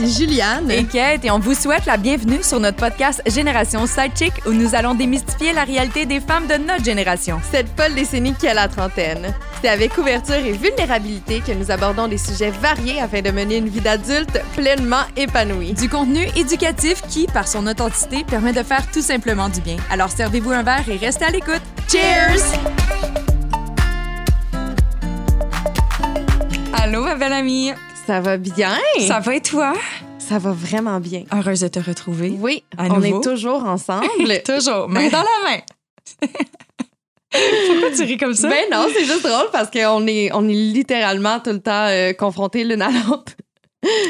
Ici Juliane. et Kate et on vous souhaite la bienvenue sur notre podcast Génération Sidechick où nous allons démystifier la réalité des femmes de notre génération. Cette folle décennie qui a la trentaine. C'est avec ouverture et vulnérabilité que nous abordons des sujets variés afin de mener une vie d'adulte pleinement épanouie. Du contenu éducatif qui, par son authenticité, permet de faire tout simplement du bien. Alors servez-vous un verre et restez à l'écoute. Cheers! Allô ma belle amie, Ça va bien? ça va et toi? Ça va vraiment bien. Heureuse de te retrouver. Oui, À on nouveau? est toujours ensemble. Toujours, main dans la main. Pourquoi tu ris comme ça? ben non, c'est juste drôle parce qu'on est, on est littéralement tout le temps euh, confrontés l'une à l'autre.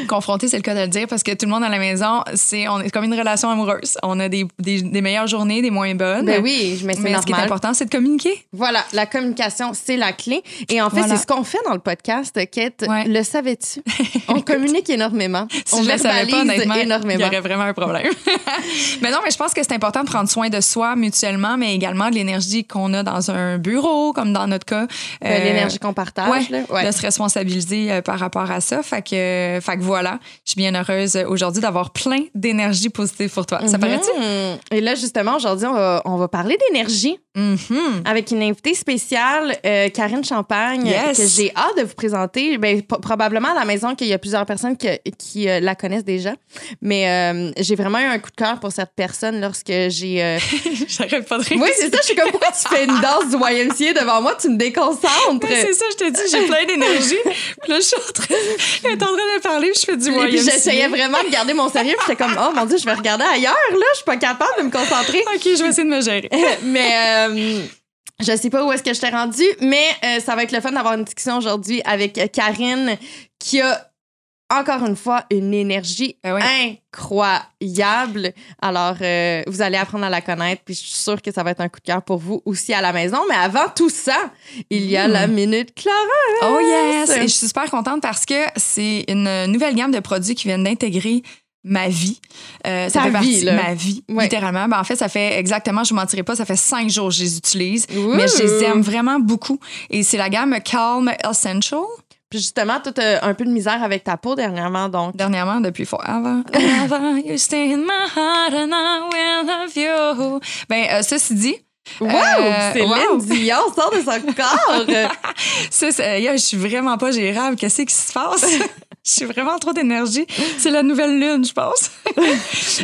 Confronté, c'est le cas de le dire parce que tout le monde à la maison, c'est on est comme une relation amoureuse. On a des, des, des meilleures journées, des moins bonnes. Ben oui, mais c'est Mais ce qui est normal. important, c'est de communiquer. Voilà, la communication, c'est la clé. Et en fait, Voilà. c'est ce qu'on fait dans le podcast, Kate. Ouais. Le savais-tu? On communique énormément. Si on je le savais pas, honnêtement, il y énormément. aurait vraiment un problème. mais non, mais je pense que c'est important de prendre soin de soi mutuellement, mais également de l'énergie qu'on a dans un bureau, comme dans notre cas. Euh, Euh, L'énergie qu'on partage. ouais, là. Ouais. de se responsabiliser euh, par rapport à ça. Fait que, fait que voilà, je suis bien heureuse euh, aujourd'hui d'avoir plein d'énergie positive pour toi. Ça Mhm. paraît-tu? Et là, justement, aujourd'hui, on va, on va parler d'énergie Mhm. avec une invitée spéciale, euh, Karine Champagne, Yes. que j'ai hâte de vous présenter. Ben, probablement à la maison qu'il y a plusieurs personnes que- qui euh, la connaissent déjà. Mais euh, j'ai vraiment eu un coup de cœur pour cette personne lorsque j'ai... euh, J'arrête pas de rire. Oui, c'est ça. Je suis comme, pourquoi tu fais une danse du YMCA devant moi? Tu me déconcentres. Oui, c'est ça, je te dis, j'ai plein d'énergie. Puis là, je suis en train, en train de je fais du Et puis YMCA. j'essayais vraiment de garder mon sérieux. J'étais comme, oh mon Dieu, je vais regarder ailleurs. Là, je suis pas capable de me concentrer. OK, je vais essayer de me gérer. mais euh, je sais pas où est-ce que je t'ai rendu, mais euh, ça va être le fun d'avoir une discussion aujourd'hui avec Karine qui a encore une fois une énergie Ben oui. incroyable. Alors, euh, vous allez apprendre à la connaître, puis je suis sûre que ça va être un coup de cœur pour vous aussi à la maison. Mais avant tout ça, il y a Mm. la minute Clara. Oh yes! Et je suis super contente parce que c'est une nouvelle gamme de produits qui viennent d'intégrer ma vie. Euh, ça fait partie vie, là. ma vie, Ouais. littéralement. Ben, en fait, ça fait exactement, je ne mentirai pas, ça fait cinq jours que je les utilise. Ouh. Mais je les aime vraiment beaucoup. Et c'est la gamme Calm Essential. Puis justement, tu as un peu de misère avec ta peau dernièrement, donc. Dernièrement, depuis forever. Forever, you stay in my heart and I will love you. Ben, euh, ceci dit, Wow! Euh, Céline wow. Dion sort de son corps! Ça, yo, je suis vraiment pas gérable. Qu'est-ce qui se passe? Je suis vraiment trop d'énergie. C'est la nouvelle lune, je pense.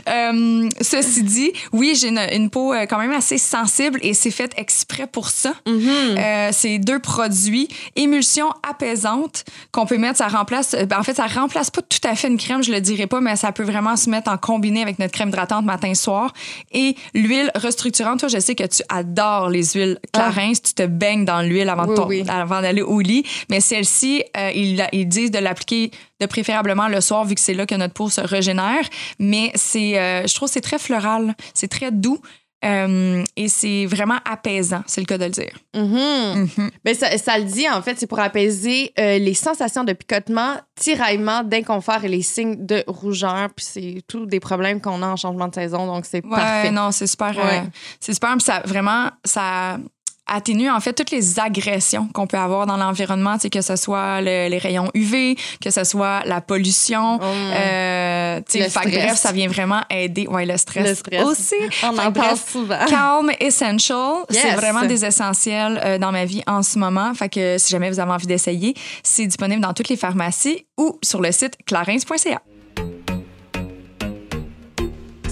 Euh, ceci dit, oui, j'ai une, une peau euh, quand même assez sensible et c'est fait exprès pour ça. Euh, c'est deux produits, émulsion apaisante qu'on peut mettre. Ça remplace, euh, ben, en fait, ça remplace pas tout à fait une crème, je le dirais pas, mais ça peut vraiment se mettre en combiné avec notre crème hydratante matin-soir. Et l'huile restructurante, toi, je sais que tu adores les huiles Clarins. Tu te baignes dans l'huile avant, de Oui, ton- oui. avant d'aller au lit. Mais celle-ci, euh, ils, ils disent de l'appliquer de préférablement le soir, vu que c'est là que notre peau se régénère. Mais c'est, euh, je trouve que c'est très floral, c'est très doux. Euh, et c'est vraiment apaisant, c'est le cas de le dire. Mhm. Mhm. Ben, ça, ça le dit, en fait, c'est pour apaiser euh, les sensations de picotement, tiraillement, d'inconfort et les signes de rougeur. Puis c'est tous des problèmes qu'on a en changement de saison, donc c'est Ouais, parfait. non, c'est super. euh, c'est super. Puis ça, vraiment, ça atténue en fait toutes les agressions qu'on peut avoir dans l'environnement, que ce soit le- les rayons UV, que ce soit la pollution. Mm. euh, Le fait stress. bref, ça vient vraiment aider. Ouais, le stress, Le stress. aussi. On en parle souvent. Calm Essential, c'est vraiment des essentiels euh, dans ma vie en ce moment. Fait que si jamais vous avez envie d'essayer, c'est disponible dans toutes les pharmacies ou sur le site clarins.ca.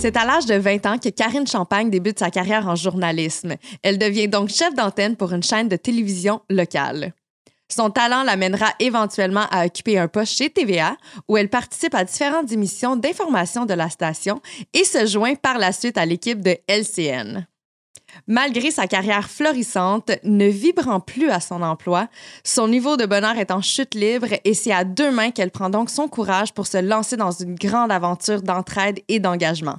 C'est à l'âge de 20 ans que Karine Champagne débute sa carrière en journalisme. Elle devient donc chef d'antenne pour une chaîne de télévision locale. Son talent l'amènera éventuellement à occuper un poste chez TVA, où elle participe à différentes émissions d'information de la station et se joint par la suite à l'équipe de LCN. Malgré sa carrière florissante, ne vibrant plus à son emploi, son niveau de bonheur est en chute libre et c'est à deux mains qu'elle prend donc son courage pour se lancer dans une grande aventure d'entraide et d'engagement.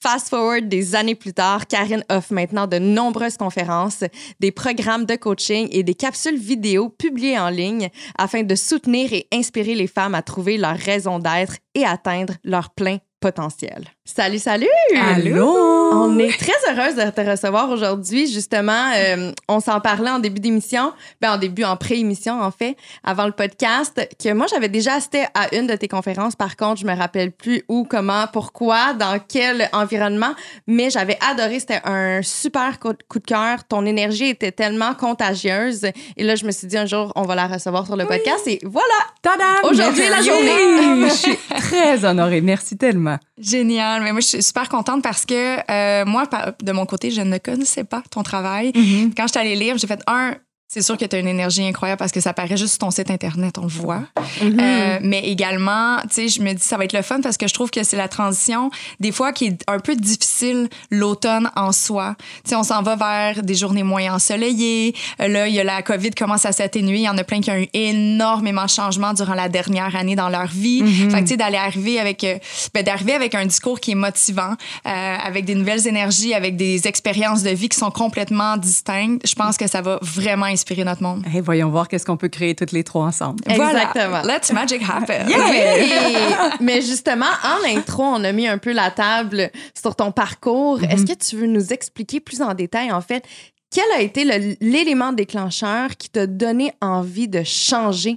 Fast forward des années plus tard, Karine offre maintenant de nombreuses conférences, des programmes de coaching et des capsules vidéo publiées en ligne afin de soutenir et inspirer les femmes à trouver leur raison d'être et atteindre leur plein potentiel. Salut, salut! Allô! On est très heureuse de te recevoir aujourd'hui. Justement, euh, on s'en parlait en début d'émission, ben en début, en pré-émission, en fait, avant le podcast, que moi, j'avais déjà assisté à une de tes conférences. Par contre, je me rappelle plus où, comment, pourquoi, dans quel environnement, mais j'avais adoré. C'était un super coup de cœur. Ton énergie était tellement contagieuse. Et là, je me suis dit un jour, on va la recevoir sur le podcast. Et voilà! Tadam! Aujourd'hui est la journée. je suis très honorée. Merci tellement. Génial. Mais moi, je suis super contente parce que euh, moi, de mon côté, je ne connaissais pas ton travail. Mm-hmm. Quand je suis allée lire, j'ai fait un. C'est sûr que tu as une énergie incroyable parce que ça paraît juste sur ton site Internet, on le voit. Euh, mais également, tu sais, je me dis, ça va être le fun parce que je trouve que c'est la transition, des fois, qui est un peu difficile, l'automne en soi. Tu sais, on s'en va vers des journées moins ensoleillées. Euh, Là, il y a la COVID qui commence à s'atténuer. Il y en a plein qui ont eu énormément de changements durant la dernière année dans leur vie. Fait que, tu sais, d'aller arriver avec, euh, ben, d'arriver avec un discours qui est motivant, euh, avec des nouvelles énergies, avec des expériences de vie qui sont complètement distinctes, je pense que ça va vraiment inspirer notre monde. Hey, voyons voir qu'est-ce qu'on peut créer toutes les trois ensemble. Exactement. Voilà. Let's magic happen. Mais justement, en intro, on a mis un peu la table sur ton parcours. Est-ce que tu veux nous expliquer plus en détail, en fait, quel a été l'élément déclencheur qui t'a donné envie de changer,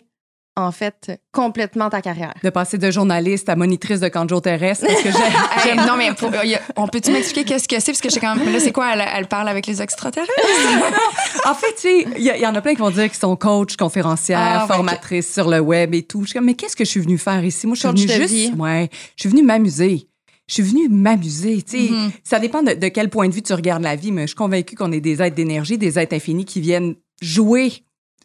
en fait, complètement ta carrière? De passer de journaliste à monitrice de canjo terrestre parce que j'ai- Hey, non, mais pour- on peut-tu m'expliquer qu'est-ce que c'est? Parce que je sais quand même. Là, c'est quoi? Elle, elle parle avec les extraterrestres? En fait, tu sais, il y, y en a plein qui vont dire qu'ils sont coach, conférencières, Ah, ouais, formatrices sur le web et tout. Je suis comme, mais qu'est-ce que je suis venue faire ici? Moi, je suis venue juste. vie. Ouais, je suis venue m'amuser. Je suis venue m'amuser. Tu sais, Mhm. ça dépend de, de quel point de vue tu regardes la vie, mais je suis convaincue qu'on est des êtres d'énergie, des êtres infinis qui viennent jouer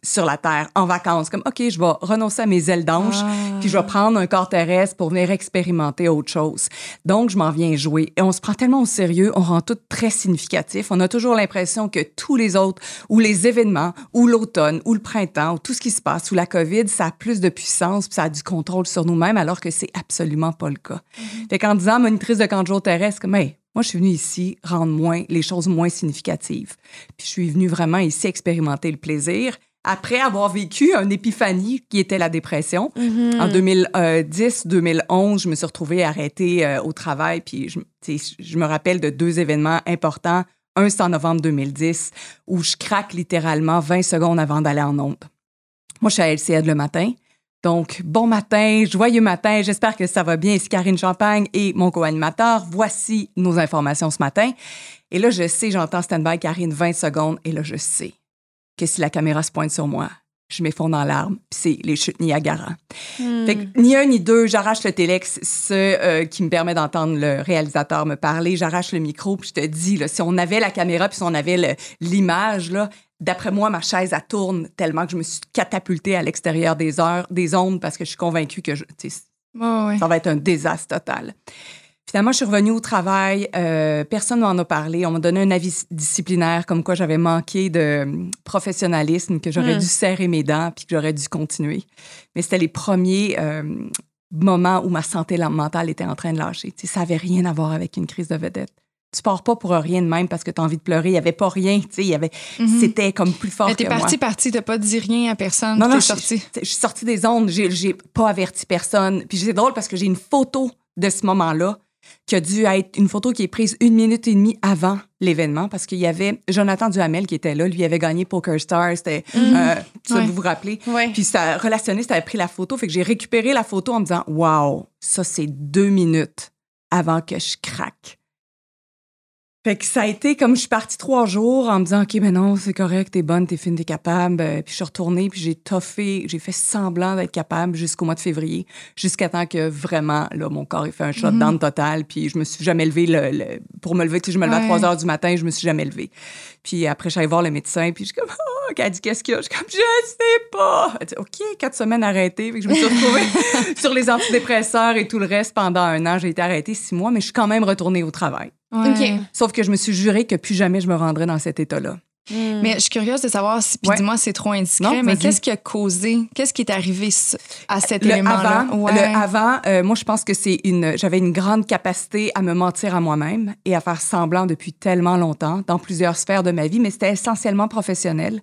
sur la Terre en vacances. Comme, OK, je vais renoncer à mes ailes d'ange, Ah. puis je vais prendre un corps terrestre pour venir expérimenter autre chose. Donc, je m'en viens jouer. Et on se prend tellement au sérieux, on rend tout très significatif. On a toujours l'impression que tous les autres, ou les événements, ou l'automne, ou le printemps, ou tout ce qui se passe, ou la COVID, ça a plus de puissance, puis ça a du contrôle sur nous-mêmes, alors que c'est absolument pas le cas. Fait qu'en disant monitrice de camp de jour terrestre, comme, hey, moi, je suis venue ici rendre moins, les choses moins significatives. Puis je suis venue vraiment ici expérimenter le plaisir après avoir vécu une épiphanie qui était la dépression. En 2010-2011, je me suis retrouvée arrêtée euh, au travail, puis je, je me rappelle de deux événements importants. Un, c'est en novembre 2010, où je craque littéralement 20 secondes avant d'aller en onde. Moi, je suis à LCN le matin. Donc, bon matin, joyeux matin. J'espère que ça va bien. Ici Karine Champagne et mon co-animateur. Voici nos informations ce matin. Et là, je sais, j'entends stand-by Karine 20 secondes. Et là, je sais que si la caméra se pointe sur moi, je m'effondre en larmes. Puis c'est les chutes Niagara. Fait que ni un ni deux, j'arrache le téléx, ce euh, qui me permet d'entendre le réalisateur me parler. J'arrache le micro, puis je te dis, là, si on avait la caméra, puis si on avait l'image, là, d'après moi, ma chaise, elle tourne tellement que je me suis catapultée à l'extérieur des heures, des ondes, parce que je suis convaincue que je, ça va être un désastre total. Finalement, je suis revenue au travail. euh, personne ne m'en a parlé. On m'a donné un avis disciplinaire comme quoi j'avais manqué de hum, professionnalisme, que j'aurais Hmm. dû serrer mes dents puis que j'aurais dû continuer. Mais c'était les premiers euh, moments où ma santé mentale était en train de lâcher. Ça n'avait rien à voir avec une crise de vedette. Tu pars pas pour rien de même parce que tu as envie de pleurer. Il n'y avait pas rien. Tu sais, il y avait, Mhm. C'était comme plus fort Mais t'es que moi. parti, parti, t'as pas dit rien à personne. Non, non, t'es je, sorti. suis sortie des ondes. J'ai pas averti personne. Puis c'est drôle parce que j'ai une photo de ce moment-là qui a dû être une photo qui est prise une minute et demie avant l'événement parce qu'il y avait Jonathan Duhamel qui était là. Lui avait gagné Poker Star. C'était, euh, ça, Ouais. vous vous rappelez? Ouais. Puis sa relationniste avait pris la photo. Fait que j'ai récupéré la photo en me disant, wow, ça, c'est deux minutes avant que je craque. Fait que ça a été comme je suis partie trois jours en me disant OK, ben non, c'est correct, t'es bonne, t'es fine, t'es capable. Euh, Puis je suis retournée, puis j'ai toffé, j'ai fait semblant d'être capable jusqu'au mois de février, jusqu'à temps que vraiment, là, mon corps ait fait un shutdown total. Puis je me suis jamais levée le, le- pour me lever. Tu sais, je me levais Ouais. à 3 heures du matin, je me suis jamais levée. Puis après, j'allais voir le médecin, puis je suis comme Oh, elle dit qu'est-ce qu'il y a? Je suis comme Je sais pas. Elle dit OK, quatre semaines arrêtées. Fait que je me suis retrouvée sur les antidépresseurs et tout le reste pendant un an. J'ai été arrêtée six mois, mais je suis quand même retournée au travail. Ouais. Sauf que je me suis juré que plus jamais je me rendrais dans cet état-là. Hmm. Mais je suis curieuse de savoir si, puis Ouais. dis-moi, c'est trop indiscret, Non, mais qu'est-ce qui a causé, qu'est-ce qui est arrivé à cet Le élément-là? avant, Ouais. le avant euh, moi, je pense que c'est une. J'avais une grande capacité à me mentir à moi-même et à faire semblant depuis tellement longtemps dans plusieurs sphères de ma vie, mais c'était essentiellement professionnel.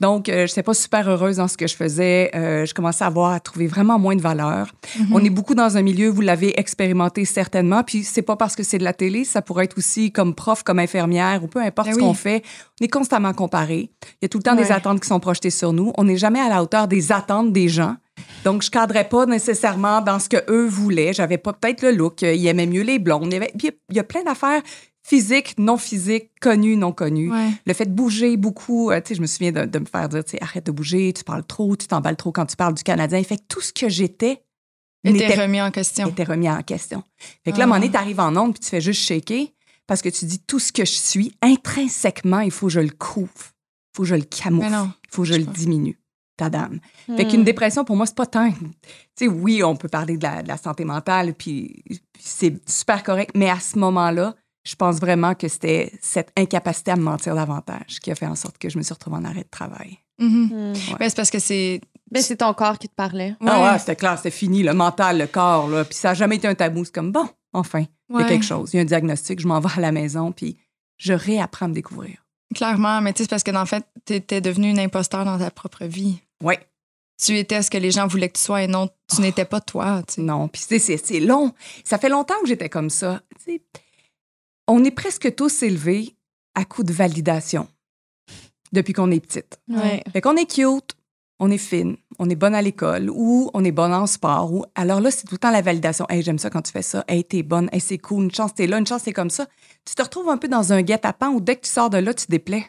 Donc, euh, je n'étais pas super heureuse dans ce que je faisais. Euh, je commençais à voir, à trouver vraiment moins de valeur. Mhm. On est beaucoup dans un milieu, vous l'avez expérimenté certainement, puis c'est pas parce que c'est de la télé, ça pourrait être aussi comme prof, comme infirmière ou peu importe Ben ce oui. qu'on fait. On est constamment comparé. Il y a tout le temps des attentes qui sont projetées sur nous. On n'est jamais à la hauteur des attentes des gens. Donc, je cadrais pas nécessairement dans ce que eux voulaient. J'avais pas peut-être le look. Ils aimaient mieux les blondes. Il y, avait, puis il y a plein d'affaires physiques, non physiques, connues, non connues. Ouais. Le fait de bouger beaucoup, euh, je me souviens de, de me faire dire, arrête de bouger, tu parles trop, tu t'emballes trop quand tu parles du Canadien. Fait que tout ce que j'étais Était n'était- remis en question. était remis en question. Fait que là, à un moment donné, Ah. t'arrives en onde puis tu fais juste shaker parce que tu dis tout ce que je suis, intrinsèquement, il faut que je le couvre. Il faut que je le camoufle. Il faut que je, je le pense. diminue. Ta dame. Hmm. Fait qu'une dépression, pour moi, c'est pas tant. Tu sais, oui, on peut parler de la, de la santé mentale, puis, puis c'est super correct, mais à ce moment-là, je pense vraiment que c'était cette incapacité à me mentir davantage qui a fait en sorte que je me suis retrouvée en arrêt de travail. Hmm. Ben, c'est parce que c'est. Ben, c'est ton corps qui te parlait. Ah Ouais. ouais, c'était clair, c'était fini, le mental, le corps, là. Puis ça n'a jamais été un tabou. C'est comme, bon, enfin, il y a quelque chose. Il y a un diagnostic, je m'en vais à la maison, puis je réapprends à me découvrir. Clairement, mais tu sais, c'est parce que le fait, tu étais devenu une imposteur dans ta propre vie. Oui. Tu étais ce que les gens voulaient que tu sois et non, tu Oh. n'étais pas toi. tu sais. Non, puis c'est- c'est long. Ça fait longtemps que j'étais comme ça. Tu sais, on est presque tous élevés à coup de validation depuis qu'on est petite. Ouais. Fait qu'on est cute, on est fine, on est bonne à l'école ou on est bonne en sport. Ou... Alors là, c'est tout le temps la validation. Hey, j'aime ça quand tu fais ça. Hey, t'es bonne. Hey, c'est cool. Une chance, t'es là. Une chance, c'est comme ça. Tu te retrouves un peu dans un guet-apens où dès que tu sors de là, tu te déplais.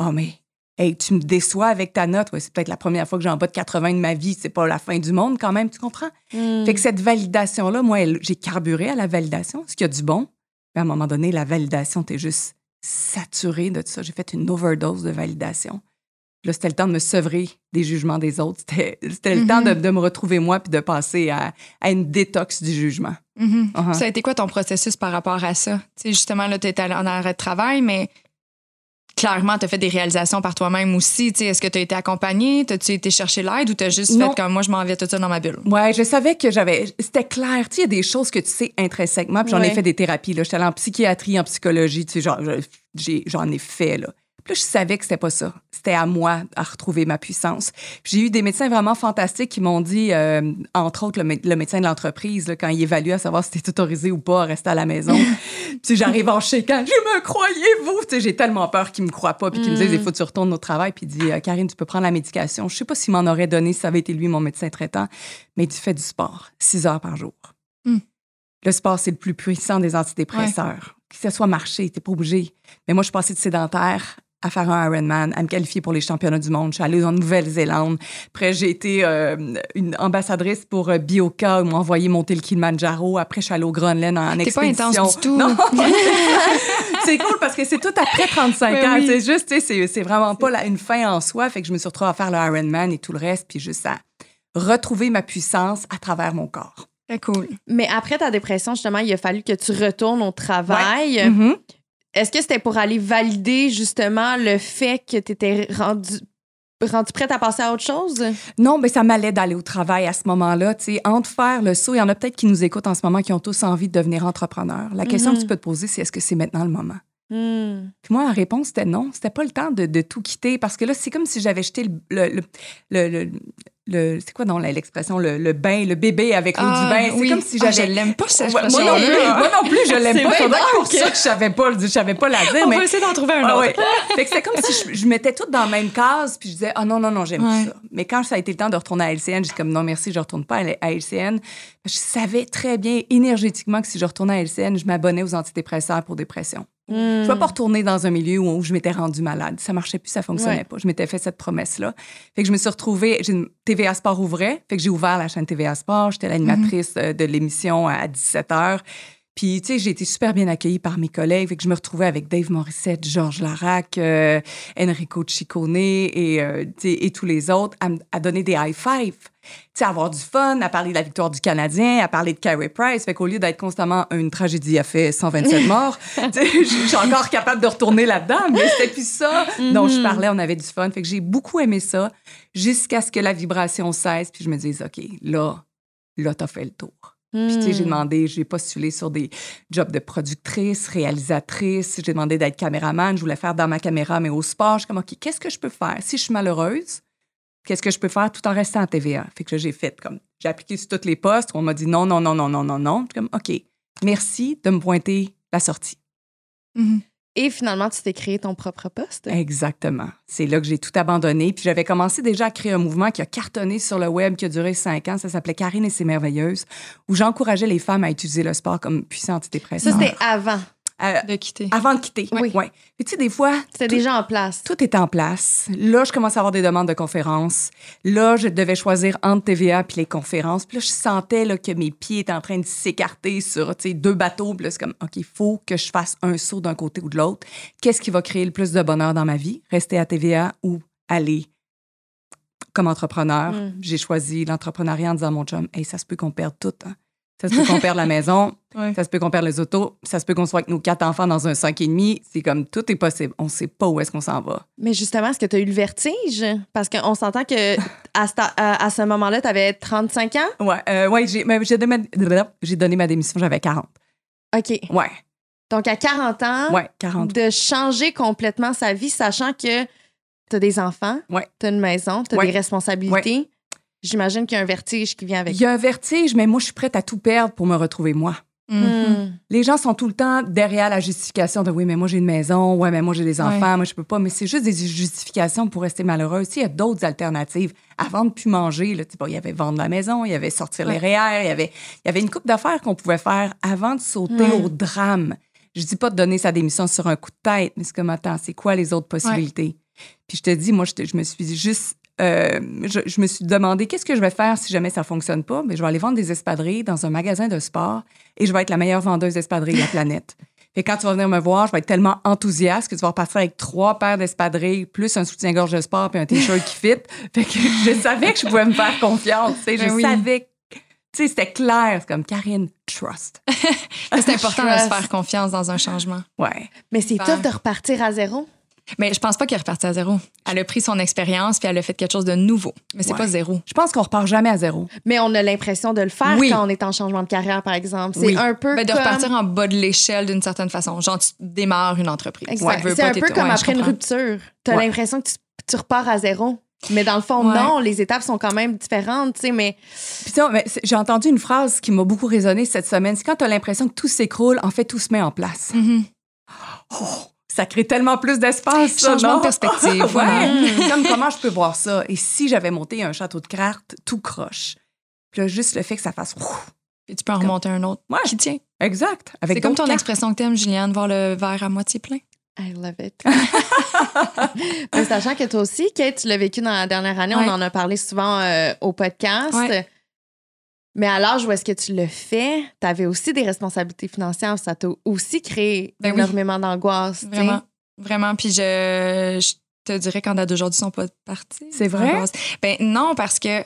Oh, mais hey, tu me déçois avec ta note. Ouais, c'est peut-être la première fois que j'ai en bas de 80 de ma vie. C'est pas la fin du monde quand même, tu comprends? Hmm. Fait que cette validation-là, moi, elle- j'ai carburé à la validation, ce qui a du bon? Mais à un moment donné, la validation, t'es juste saturé de tout ça. J'ai fait une overdose de validation. Là, c'était le temps de me sevrer des jugements des autres. C'était c'était le temps de, de me retrouver moi puis de passer à, à une détox du jugement. Mhm. Uh-huh. Ça a été quoi ton processus par rapport à ça? Justement, là, tu étais en arrêt de travail, mais clairement, tu as fait des réalisations par toi-même aussi. Est-ce que tu as été accompagné? T'as-tu été chercher l'aide ou tu as juste Non. fait comme moi, je m'en vais tout ça dans ma bulle? Ouais, je savais que j'avais. C'était clair. Il y a des choses que tu sais intrinsèquement. Puis j'en ai fait des thérapies. Là. J'étais allée en psychiatrie, en psychologie. Genre, j'ai- j'en ai fait, là. Puis là, je savais que c'était pas ça. C'était à moi à retrouver ma puissance. Puis J'ai eu des médecins vraiment fantastiques qui m'ont dit, euh, entre autres, le, mé- le médecin de l'entreprise, quand il évalue à savoir si t'es autorisé ou pas à rester à la maison. puis j'arrive en chéquant, je me? Tu sais, j'ai tellement peur qu'il me croit pas, puis qu'il me dise, il faut que tu retournes au travail. Puis il dit, Euh, Karine, tu peux prendre la médication. Je sais pas s'il m'en aurait donné si ça avait été lui, mon médecin traitant, mais tu fais du sport, six heures par jour. Hmm. Le sport, c'est le plus puissant des antidépresseurs. Que ce soit marcher, t'es pas obligé. Mais moi, je suis passée de sédentaire à faire un Ironman, à me qualifier pour les championnats du monde. Je suis allée en Nouvelle-Zélande. Après, j'ai été euh, une ambassadrice pour euh, Bioca. Ils m'ont envoyé monter le Kilimanjaro. Après, je suis allée au Groenland en T'es pas expédition. intense du tout. C'est cool parce que c'est tout après 35 Ben ans. oui. C'est juste, c'est- c'est vraiment pas une fin en soi. Fait que je me suis retrouvée à faire le Ironman et tout le reste, puis juste à retrouver ma puissance à travers mon corps. Très cool. Mais après ta dépression, justement, il a fallu que tu retournes au travail. Mhm. Est-ce que c'était pour aller valider justement le fait que tu étais rendu, rendu prête à passer à autre chose? Non, mais ça m'allait d'aller au travail à ce moment-là. Tu sais, entre faire le saut, il y en a peut-être qui nous écoutent en ce moment qui ont tous envie de devenir entrepreneurs. La question Mhm. que tu peux te poser, c'est est-ce que c'est maintenant le moment? Hmm. Puis moi, la réponse, c'était non. C'était pas le temps de, de tout quitter parce que là, c'est comme si j'avais jeté le. le, le, le- le- le- c'est quoi, non, l'expression? Le, le bain, le bébé avec l'eau Ah, du bain? C'est oui. comme si Ah, j'avais. je l'aime pas, cette Ouais, moi, non plus, moi non plus, je l'aime C'est pas. C'est pour ça que je savais pas, je savais pas la dire. On mais va essayer d'en trouver un ah autre. ouais. fait que c'était comme si je, je mettais tout dans la même case, puis je disais, ah non, non, non, j'aime Ouais. ça. Mais quand ça a été le temps de retourner à LCN, j'ai dit comme, non, merci, je retourne pas à LCN. Je savais très bien, énergétiquement, que si je retournais à LCN, je m'abonnais aux antidépresseurs pour dépression. Je ne Hmm. peux pas retourner dans un milieu où, où je m'étais rendue malade. Ça marchait plus, ça fonctionnait Ouais. pas. Je m'étais fait cette promesse-là. Fait que je me suis retrouvée, j'ai une- TVA Sport ouvrait, fait que j'ai ouvert la chaîne TVA Sport. J'étais l'animatrice euh, de l'émission à 17 h. Puis, tu sais, j'ai été super bien accueillie par mes collègues. Fait que je me retrouvais avec Dave Morissette, Georges Larac, euh, Enrico Ciccone et, euh, et tous les autres à, à donner des high sais, avoir du fun, à parler de la victoire du Canadien, à parler de Carey Price. Fait qu'au lieu d'être constamment une tragédie a fait 127 morts, tu sais, je suis encore capable de retourner là-dedans, mais c'était plus ça. Donc, je parlais, on avait du fun. Fait que j'ai beaucoup aimé ça jusqu'à ce que la vibration cesse, puis je me dise, OK, là, là, t'as fait le tour. Puis, tu sais, j'ai demandé, j'ai postulé sur des jobs de productrice, réalisatrice. J'ai demandé d'être caméraman. Je voulais faire dans ma caméra, mais au sport. Je suis comme, OK, qu'est-ce que je peux faire? Si je suis malheureuse, qu'est-ce que je peux faire tout en restant à TVA? Fait que j'ai fait comme, j'ai appliqué sur toutes les postes. On m'a dit non, non, non, non, non, non, non. Je suis comme, OK, merci de me pointer la sortie. Mhm. Et finalement, tu t'es créé ton propre poste. Exactement. C'est là que j'ai tout abandonné. Puis j'avais commencé déjà à créer un mouvement qui a cartonné sur le web, qui a duré cinq ans. Ça s'appelait Karine et ses merveilleuses, où j'encourageais les femmes à utiliser le sport comme puissant Ça, antidépresseur. c'était avant. Euh, De quitter. avant de quitter. Oui. Ouais. Tu sais, des fois, C'était déjà en place. tout est en place. Là, je commence à avoir des demandes de conférences. Là, je devais choisir entre TVA puis les conférences. Puis là, je sentais là, que mes pieds étaient en train de s'écarter sur deux bateaux. Puis là, c'est comme, OK, il faut que je fasse un saut d'un côté ou de l'autre. Qu'est-ce qui va créer le plus de bonheur dans ma vie? Rester à TVA ou aller comme entrepreneur? Mm. J'ai choisi l'entrepreneuriat en disant à mon chum, hey, ça se peut qu'on perde tout. hein. Ça se peut qu'on perde la maison, Ouais. ça se peut qu'on perde les autos, ça se peut qu'on soit avec nos quatre enfants dans un cinq et demi. C'est comme tout est possible. On sait pas où est-ce qu'on s'en va. Mais justement, est-ce que tu as eu le vertige? Parce qu'on s'entend que à, ce à- ce moment-là, tu avais 35 ans? Ouais, euh, ouais j'ai, mais j'ai, donné ma, j'ai donné ma démission, j'avais 40. OK. Ouais, Donc, à 40 ans, ouais, 40. de changer complètement sa vie, sachant que tu as des enfants, Ouais. tu as une maison, tu as Ouais. des responsabilités. J'imagine qu'il y a un vertige qui vient avec Il y a un vertige, mais moi, je suis prête à tout perdre pour me retrouver moi. Mhm. Hmm. Les gens sont tout le temps derrière la justification de oui, mais moi j'ai une maison, ouais, mais moi j'ai des enfants, moi je peux pas. Mais c'est juste des justifications pour rester malheureuse. Il y a d'autres alternatives. Avant de plus manger, là, il y avait vendre la maison, il y avait sortir les REER, il y avait, il y avait une coupe d'affaires qu'on pouvait faire avant de sauter Ouais. au drame. Je dis pas de donner sa démission sur un coup de tête, mais c'est comme attends, c'est quoi les autres possibilités? Puis je te dis, moi, je, te- je me suis juste. Euh, je, je me suis demandé qu'est-ce que je vais faire si jamais ça fonctionne pas? Mais je vais aller vendre des espadrilles dans un magasin de sport et je vais être la meilleure vendeuse d'espadrilles de la planète. Et quand tu vas venir me voir, je vais être tellement enthousiaste que tu vas repartir avec trois paires d'espadrilles, plus un soutien-gorge de sport puis un t-shirt qui fit. Fait que je savais que je pouvais me faire confiance. Je Ben oui. savais. c'était clair. C'est comme Karine, trust. C'est important de se faire confiance dans un changement. Ouais. Mais c'est Ben. tough de repartir à zéro. Mais je pense pas qu'elle est repartie à zéro. Elle a pris son expérience puis elle a fait quelque chose de nouveau. Mais c'est Ouais. pas zéro. Je pense qu'on repart jamais à zéro. Mais on a l'impression de le faire Oui. quand on est en changement de carrière, par exemple. C'est Oui. un peu Ben, de comme... repartir en bas de l'échelle d'une certaine façon. Genre, tu démarres une entreprise. Exact. Veux C'est un peu comme ouais, après une rupture. Tu as Ouais. l'impression que tu, tu repars à zéro. Mais dans le fond, Ouais. non, les étapes sont quand même différentes, tu sais, mais Puis ça, mais j'ai entendu une phrase qui m'a beaucoup résonné cette semaine. C'est quand tu as l'impression que tout s'écroule, en fait, tout se met en place. Mhm. Ça crée tellement plus d'espace, ça, Changement non? de perspective, ouais. vraiment. Comme comment je peux voir ça? Et si j'avais monté un château de cartes tout croche? Puis là, juste le fait que ça fasse... Puis tu peux en remonter un autre Ouais. qui tient. Exact. C'est comme ton cartes. expression que t'aimes, Juliane, voir le verre à moitié plein. I love it. Mais sachant que toi aussi, Kate, tu l'as vécu dans la dernière année, Ouais. on en a parlé souvent euh, au podcast. Ouais. Mais à l'âge où est-ce que tu le fais, tu avais aussi des responsabilités financières. Ça t'a aussi créé Ben oui. énormément d'angoisse. Vraiment. Vraiment. Puis je, je te dirais qu'en date d'aujourd'hui, ils sont pas partis. C'est vrai? Angoisse. Ben non, parce que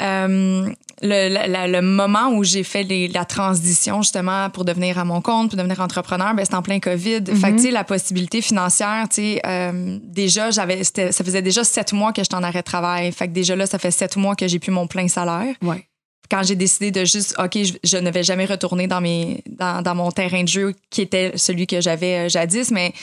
euh, le, la- la- le moment où j'ai fait les- la transition justement pour devenir à mon compte, pour devenir entrepreneur, ben c'était en plein COVID. Fait que, Mhm. la possibilité financière, tu sais, euh, déjà, j'avais, ça faisait déjà sept mois que j'étais en arrêt de travail. Fait que déjà là, ça fait sept mois que j'ai plus mon plein salaire. Ouais. Quand j'ai décidé de juste, OK, je, je ne vais jamais retourner dans, mes, dans, dans mon terrain de jeu qui était celui que j'avais euh, jadis, mais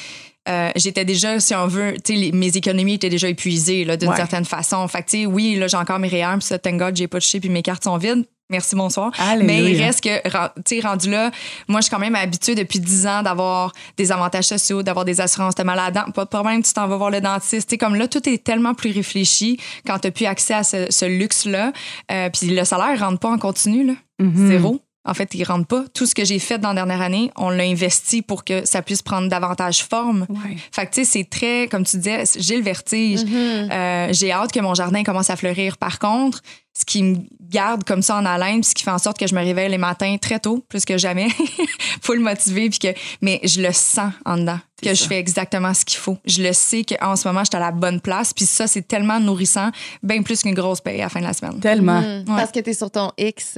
euh, j'étais déjà, si on veut, tu sais, les- mes économies étaient déjà épuisées d'une Ouais. certaine façon. Fait que, tu sais, oui, là, j'ai encore mes REER, puis ça, thank God, j'ai pas touché, puis mes cartes sont vides. Merci, bonsoir. Alléluia. Mais il reste que, tu sais, rendu là, moi, je suis quand même habituée depuis 10 ans d'avoir des avantages sociaux, d'avoir des assurances de malade. Pas de problème, tu t'en vas voir le dentiste. Tu sais, comme là, tout est tellement plus réfléchi quand tu plus accès à ce, ce luxe-là. Euh, puis le salaire rentre pas en continu, là. Mhm. Zéro. En fait, il rentre pas. Tout ce que j'ai fait dans la dernière année, on l'a investi pour que ça puisse prendre davantage forme. Ouais. Fait que, tu sais, c'est très, comme tu disais, j'ai le vertige. Mhm. Euh, j'ai hâte que mon jardin commence à fleurir. Par contre, ce qui me garde comme ça en haleine, puis ce qui fait en sorte que je me réveille les matins très tôt, plus que jamais, faut le motiver, puis que, mais je le sens en dedans, que je fais exactement ce qu'il faut. Je le sais qu'en ce moment, je suis à la bonne place, puis ça, c'est tellement nourrissant, bien plus qu'une grosse paye à la fin de la semaine. Tellement. Mhm. Parce que tu es sur ton X.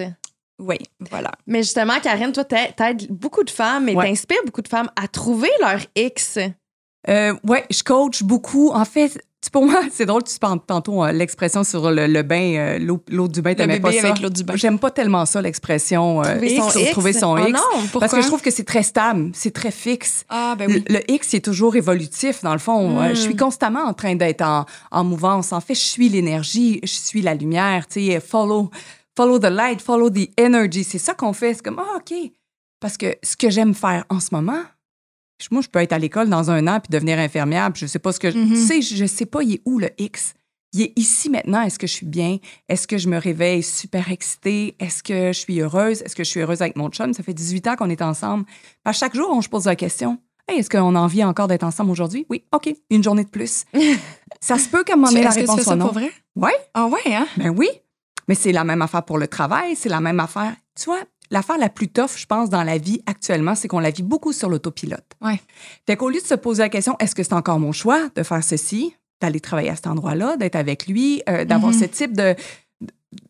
Oui, voilà. Mais justement, Karine, toi, t'a- t'aides beaucoup de femmes et Ouais. t'inspires beaucoup de femmes à trouver leur X. Euh, ouais, je coach beaucoup. En fait, pour moi, c'est drôle, tu parles tantôt euh, l'expression sur le, le bain, euh, l'eau l'eau du bain, t'aimais pas ça? avec l'eau du bain. J'aime pas tellement ça, l'expression euh, Trouver son X, trouver son Oh X. non, pourquoi? Parce que je trouve que c'est très stable, c'est très fixe. Ah, ben oui. Le, le X, il est toujours évolutif, dans le fond. Mm. Euh, je suis constamment en train d'être en, en mouvance. En fait, je suis l'énergie, je suis la lumière. Tu sais, follow, follow the light, follow the energy. C'est ça qu'on fait. C'est comme, ah, OK. Parce que ce que j'aime faire en ce moment, moi, je peux être à l'école dans un an puis devenir infirmière. puis je sais pas ce que. je-. Tu sais, je, sais pas, il est où le X? Il est ici maintenant. Est-ce que je suis bien? Est-ce que je me réveille super excitée? Est-ce que je suis heureuse? Est-ce que je suis heureuse avec mon chum? Ça fait 18 ans qu'on est ensemble. À chaque jour, on se pose la question. Hey, est-ce qu'on a envie encore d'être ensemble aujourd'hui? Oui, OK, une journée de plus. ça se peut qu'à un moment donné, la réponse soit non. pour vrai? Ouais. Ah ouais, hein? Ben oui. Mais c'est la même affaire pour le travail, c'est la même affaire. Tu vois, l'affaire la plus tough, je pense, dans la vie actuellement, c'est qu'on la vit beaucoup sur l'autopilote. Ouais. Fait qu'au lieu de se poser la question, est-ce que c'est encore mon choix de faire ceci, d'aller travailler à cet endroit-là, d'être avec lui, euh, d'avoir Mhm. ce type de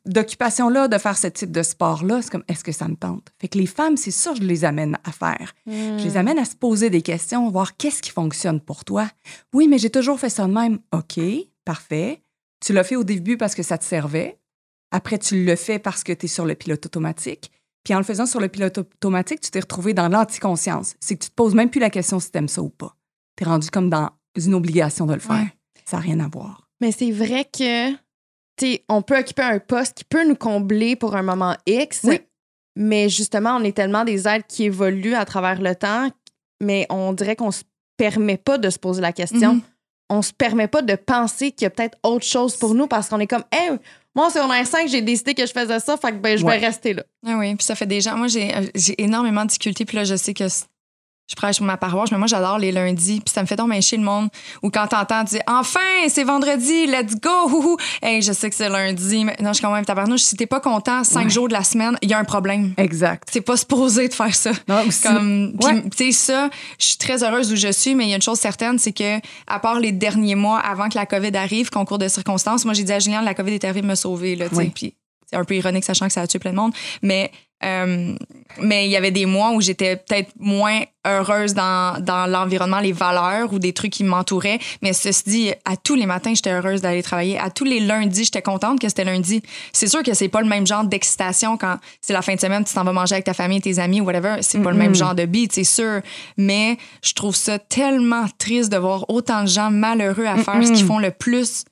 d'occupation-là, de faire ce type de sport-là, c'est comme, est-ce que ça me tente? Fait que les femmes, c'est ça je les amène à faire. Je les amène à se poser des questions, voir qu'est-ce qui fonctionne pour toi. Oui, mais j'ai toujours fait ça de même. OK, parfait. Tu l'as fait au début parce que ça te servait. Après, tu le fais parce que tu es sur le pilote automatique. Puis en le faisant sur le pilote automatique, tu t'es retrouvé dans l'anticonscience. C'est que tu te poses même plus la question si tu aimes ça ou pas. Tu es rendu comme dans une obligation de le faire. Ouais. Ça n'a rien à voir. Mais c'est vrai que, tu sais, on peut occuper un poste qui peut nous combler pour un moment X. Oui. Mais justement, on est tellement des êtres qui évoluent à travers le temps, mais on dirait qu'on se permet pas de se poser la question. Mhm. On se permet pas de penser qu'il y a peut-être autre chose pour nous parce qu'on est comme, hey, moi, en secondaire 5, j'ai décidé que je faisais ça, fait que ben, je Ouais. vais rester là. Ah oui, puis ça fait gens. Moi, j'ai énormément de difficultés. Puis là, je sais que je prêche pour ma paroisse, mais moi, j'adore les lundis. Puis ça me fait donc chier le monde. Ou quand t'entends dire Enfin, c'est vendredi, let's go! Houhou. Hey, je sais que c'est lundi. Mais non, je suis quand même tabarnouche. Si t'es pas content cinq Ouais. jours de la semaine, il y a un problème. Exact. C'est pas supposé de faire ça. Non, aussi- Comme, Ouais. tu sais, ça, je suis très heureuse où je suis, mais il y a une chose certaine, c'est que, à part les derniers mois avant que la COVID arrive, concours de circonstances, moi, j'ai dit à Julien, la COVID est arrivée me sauver, là, tu sais. Puis c'est un peu ironique, sachant que ça a tué plein de monde. Mais, euh, mais il y avait des mois où j'étais peut-être moins heureuse dans, dans l'environnement, les valeurs ou des trucs qui m'entouraient. Mais ceci dit, à tous les matins, j'étais heureuse d'aller travailler. À tous les lundis, j'étais contente que c'était lundi. C'est sûr que c'est pas le même genre d'excitation quand c'est la fin de semaine, tu t'en vas manger avec ta famille, tes amis, whatever. C'est pas le même genre de beat, c'est sûr. Mais je trouve ça tellement triste de voir autant de gens malheureux à faire ce qu'ils font le plus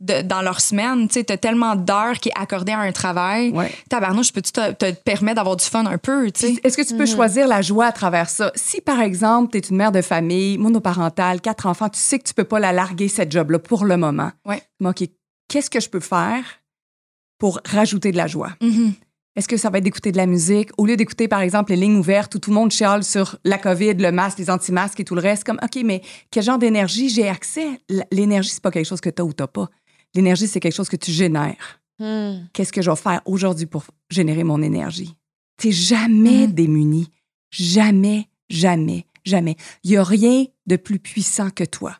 de- dans leur semaine. Tu sais, t'as tellement d'heures qui est accordé à un travail. Ouais. Tabarnouche, peux-tu te, te permettre d'avoir du fun un peu, tu sais? Est-ce que tu peux choisir la joie à travers ça? Si, par exemple, tu es une mère de famille, monoparentale, quatre enfants, tu sais que tu peux pas la larguer, cette job-là, pour le moment. Ouais. Mais OK, qu'est-ce que je peux faire pour rajouter de la joie? Mhm. Est-ce que ça va être d'écouter de la musique? Au lieu d'écouter, par exemple, les lignes ouvertes où tout le monde chiale sur la COVID, le masque, les anti-masques et tout le reste, comme, OK, mais quel genre d'énergie j'ai accès? L'énergie, c'est pas quelque chose que tu as ou tu pas. L'énergie, c'est quelque chose que tu génères. Hmm. Qu'est-ce que je vais faire aujourd'hui pour générer mon énergie? Tu jamais Mm. démuni. Jamais, jamais, jamais. Il n'y a rien de plus puissant que toi.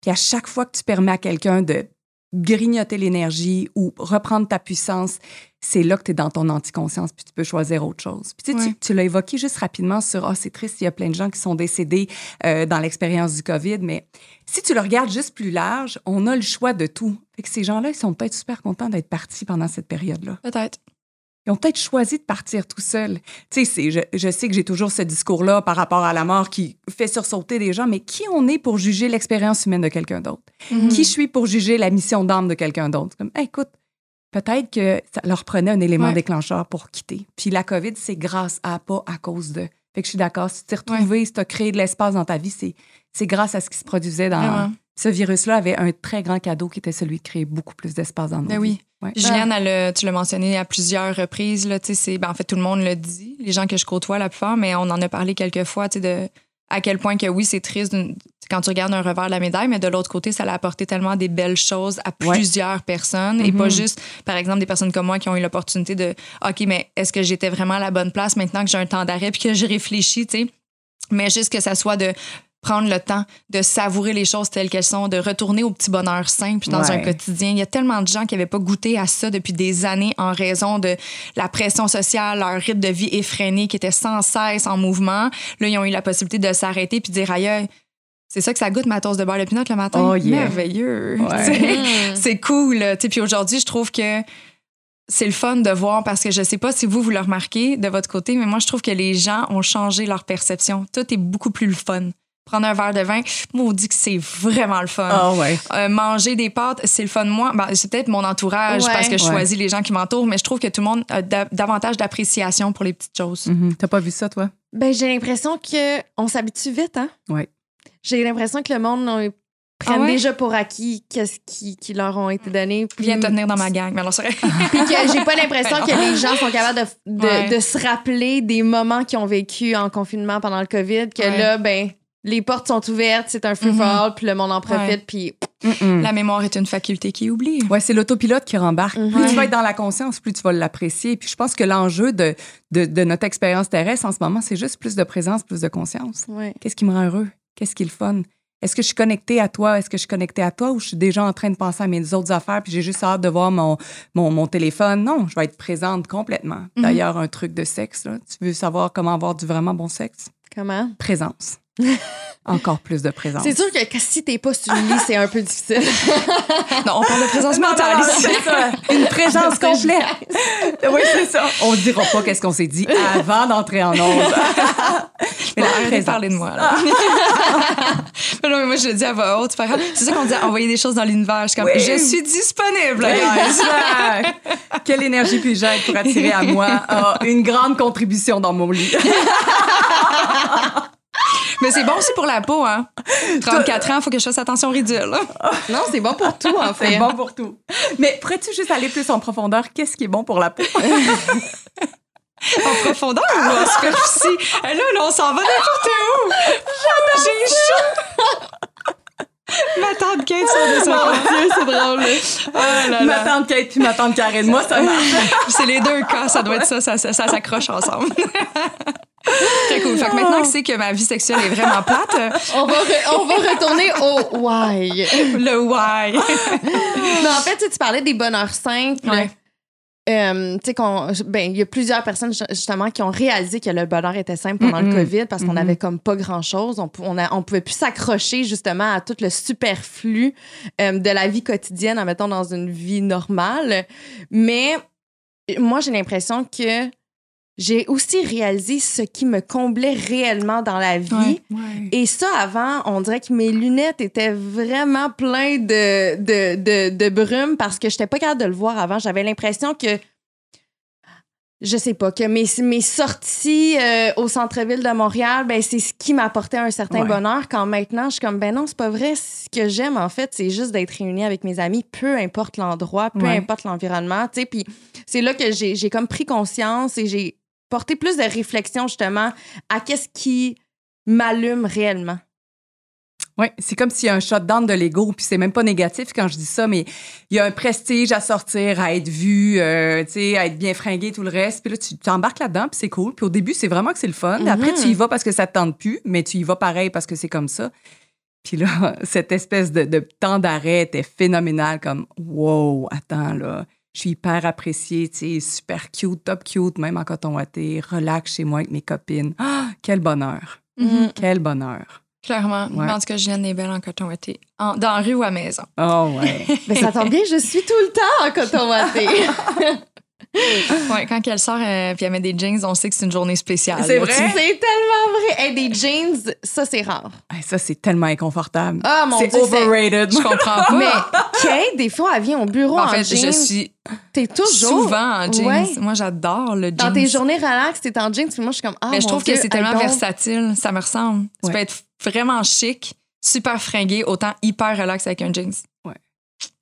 Puis à chaque fois que tu permets à quelqu'un de grignoter l'énergie ou reprendre ta puissance, c'est là que tu es dans ton anticonscience, puis tu peux choisir autre chose. Puis tu, sais, tu- l'as évoqué juste rapidement sur Ah, c'est triste, il y a plein de gens qui sont décédés euh, dans l'expérience du COVID, mais si tu le regardes juste plus large, on a le choix de tout. Fait que ces gens-là, ils sont peut-être super contents d'être partis pendant cette période-là. Peut-être. Ils ont peut-être choisi de partir tout seuls. Tu sais, je, je sais que j'ai toujours ce discours-là par rapport à la mort qui fait sursauter des gens, mais qui on est pour juger l'expérience humaine de quelqu'un d'autre? Mhm. Qui je suis pour juger la mission d'âme de quelqu'un d'autre? Comme, Hey, écoute, peut-être que ça leur prenait un élément Ouais. déclencheur pour quitter. Puis la COVID, c'est grâce à, pas à cause de. Fait que je suis d'accord. Si tu t'es retrouvé, si tu as créé de l'espace dans ta vie, c'est, c'est grâce à ce qui se produisait dans. Ce virus-là avait un très grand cadeau qui était celui de créer beaucoup plus d'espace dans nos Ben vies. oui. Ouais. Juliane, elle a- tu l'as mentionné à plusieurs reprises. Là, tu sais, c'est, ben, en fait, tout le monde le dit, les gens que je côtoie la plupart, mais on en a parlé quelques fois tu sais, de à quel point que oui, c'est triste quand tu regardes un revers de la médaille, mais de l'autre côté, ça a apporté tellement des belles choses à Ouais. plusieurs personnes et pas Mhm. juste, par exemple, des personnes comme moi qui ont eu l'opportunité de OK, mais est-ce que j'étais vraiment à la bonne place maintenant que j'ai un temps d'arrêt puis que je réfléchis, tu sais? Mais juste que ça soit de prendre le temps de savourer les choses telles qu'elles sont, de retourner au petit bonheur simple dans Ouais. un quotidien. Il y a tellement de gens qui n'avaient pas goûté à ça depuis des années en raison de la pression sociale, leur rythme de vie effréné qui était sans cesse en mouvement. Là, ils ont eu la possibilité de s'arrêter puis de dire aïe, c'est ça que ça goûte ma toast de beurre de pinot le matin? Oh, yeah. Merveilleux. Ouais. Mm. C'est cool. Puis aujourd'hui, je trouve que c'est le fun de voir parce que je sais pas si vous, vous le remarquez de votre côté, mais moi, je trouve que les gens ont changé leur perception. Tout est beaucoup plus le fun. Prendre un verre de vin, maudit que c'est vraiment le fun. Ah ouais. Euh, manger des pâtes, c'est le fun. Moi, ben, c'est peut-être mon entourage Ouais. parce que je Ouais. choisis les gens qui m'entourent, mais je trouve que tout le monde a da- davantage d'appréciation pour les petites choses. Mhm. T'as pas vu ça, toi? Ben, j'ai l'impression que on s'habitue vite, hein? Ouais. J'ai l'impression que le monde prenne Ah ouais? déjà pour acquis qu'est-ce qui, qui leur ont été donné. Puis, Viens te tenir dans ma gang. Mais alors, c'est vrai. puis que j'ai pas l'impression Ben que les gens sont capables de, de, Ouais. de se rappeler des moments qu'ils ont vécu en confinement pendant le COVID, que Ouais. là, ben, les portes sont ouvertes, c'est un free-for-all, puis le monde en profite, puis. La mémoire est une faculté qui oublie. Ouais, c'est l'autopilote qui rembarque. Mhm. Plus tu vas être dans la conscience, plus tu vas l'apprécier. Puis je pense que l'enjeu de, de, de notre expérience terrestre en ce moment, c'est juste plus de présence, plus de conscience. ouais. Qu'est-ce qui me rend heureux? Qu'est-ce qui est le fun? Est-ce que je suis connectée à toi? Est-ce que je suis connectée à toi ou je suis déjà en train de penser à mes autres affaires puis j'ai juste hâte de voir mon, mon, mon téléphone? Non, je vais être présente complètement. Mhm. D'ailleurs, un truc de sexe, là, tu veux savoir comment avoir du vraiment bon sexe? Comment? Présence. Encore plus de présence. C'est sûr que si t'es pas sur le lit, c'est un peu difficile. Non, on parle de présence mentale non, non, ici. ça. Une présence complète. oui, c'est ça. On dira pas qu'est-ce qu'on s'est dit avant d'entrer en onde. mais la arrêtez de présence. parler de moi. Là. Mais non, mais moi, je le dis à voix haute. C'est ça qu'on dit, envoyer des choses dans l'univers. Je suis comme, Oui. je suis disponible. Quelle énergie puis-je être pour attirer à moi ah, une grande contribution dans mon lit? Mais c'est bon aussi pour la peau, hein. 34 ans, il faut que je fasse attention au ridicule. non, c'est bon pour tout, en fait. C'est bon pour tout. Mais pourrais-tu juste aller plus en profondeur? Qu'est-ce qui est bon pour la peau? En profondeur ou en superficie? Et là, là, on s'en va n'importe où. J'ai chaud. Ma tante Kate sort de son corps. c'est drôle. Oh là Ma là. tante Kate puis ma tante Karen. Moi, ça marche. C'est les deux cas, ça doit être ça, ça, ça, ça s'accroche ensemble. Très cool. Fait que maintenant que c'est que ma vie sexuelle est vraiment plate, euh, On va, on va retourner au why. le why. Mais en fait, tu sais, tu parlais des bonheurs simples. Ouais. Euh, tu sais qu'on ben il y a plusieurs personnes ju- justement qui ont réalisé que le bonheur était simple pendant le. Covid parce qu'on avait comme pas grand chose on pou- on, a- on pouvait plus s'accrocher justement à tout le superflu euh, de la vie quotidienne en mettant dans une vie normale mais moi j'ai l'impression que j'ai aussi réalisé ce qui me comblait réellement dans la vie et ça, avant, on dirait que mes lunettes étaient vraiment pleines de, de, de, de brume parce que je n'étais pas capable de le voir avant. J'avais l'impression que, je sais pas, que mes, mes sorties euh, au centre-ville de Montréal, ben, c'est ce qui m'apportait un certain Ouais. bonheur. Quand maintenant, je suis comme, ben non, c'est pas vrai. Ce que j'aime, en fait, c'est juste d'être réunie avec mes amis, peu importe l'endroit, peu importe l'environnement. Puis c'est là que j'ai j'ai comme pris conscience et j'ai porté plus de réflexion, justement, à qu'est-ce qui m'allume réellement. Oui, c'est comme s'il y a un shutdown de l'ego, puis c'est même pas négatif quand je dis ça, mais il y a un prestige à sortir, à être vu, euh, tu sais, à être bien fringué, tout le reste. Puis là, tu t'embarques là-dedans, puis c'est cool. Puis au début, c'est vraiment que c'est le fun. Après, Mhm. tu y vas parce que ça te tente plus, mais tu y vas pareil parce que c'est comme ça. Puis là, cette espèce de, de temps d'arrêt était phénoménal, comme wow, attends là, je suis hyper appréciée, tu sais, super cute, top cute, même en coton watté, relax chez moi avec mes copines. Ah, quel bonheur, Mhm. quel bonheur. Clairement. Ouais. En tout cas, Juliane est belle en coton ouaté. En- Dans la rue ou à la maison. Oh ouais. Mais ça tombe bien, je suis tout le temps en coton watté. Ouais, quand elle sort euh, puis elle met des jeans, on sait que c'est une journée spéciale. C'est vrai? c'est tellement vrai. Hey, des jeans, ça, c'est rare. Hey, ça, c'est tellement inconfortable. Ah, mon c'est overrated. Je comprends pas. Mais Kate, des fois, elle vient au bureau en en, fait, jeans. je suis T'es toujours. souvent en jeans. Ouais. Moi, j'adore le jeans. Dans tes journées relax, t'es en jeans. Puis moi, je suis comme, ah, Mais je trouve Dieu, que c'est tellement versatile. Ça me ressemble. Tu Ouais. peux être vraiment chic, super fringué, autant hyper relax avec un jeans.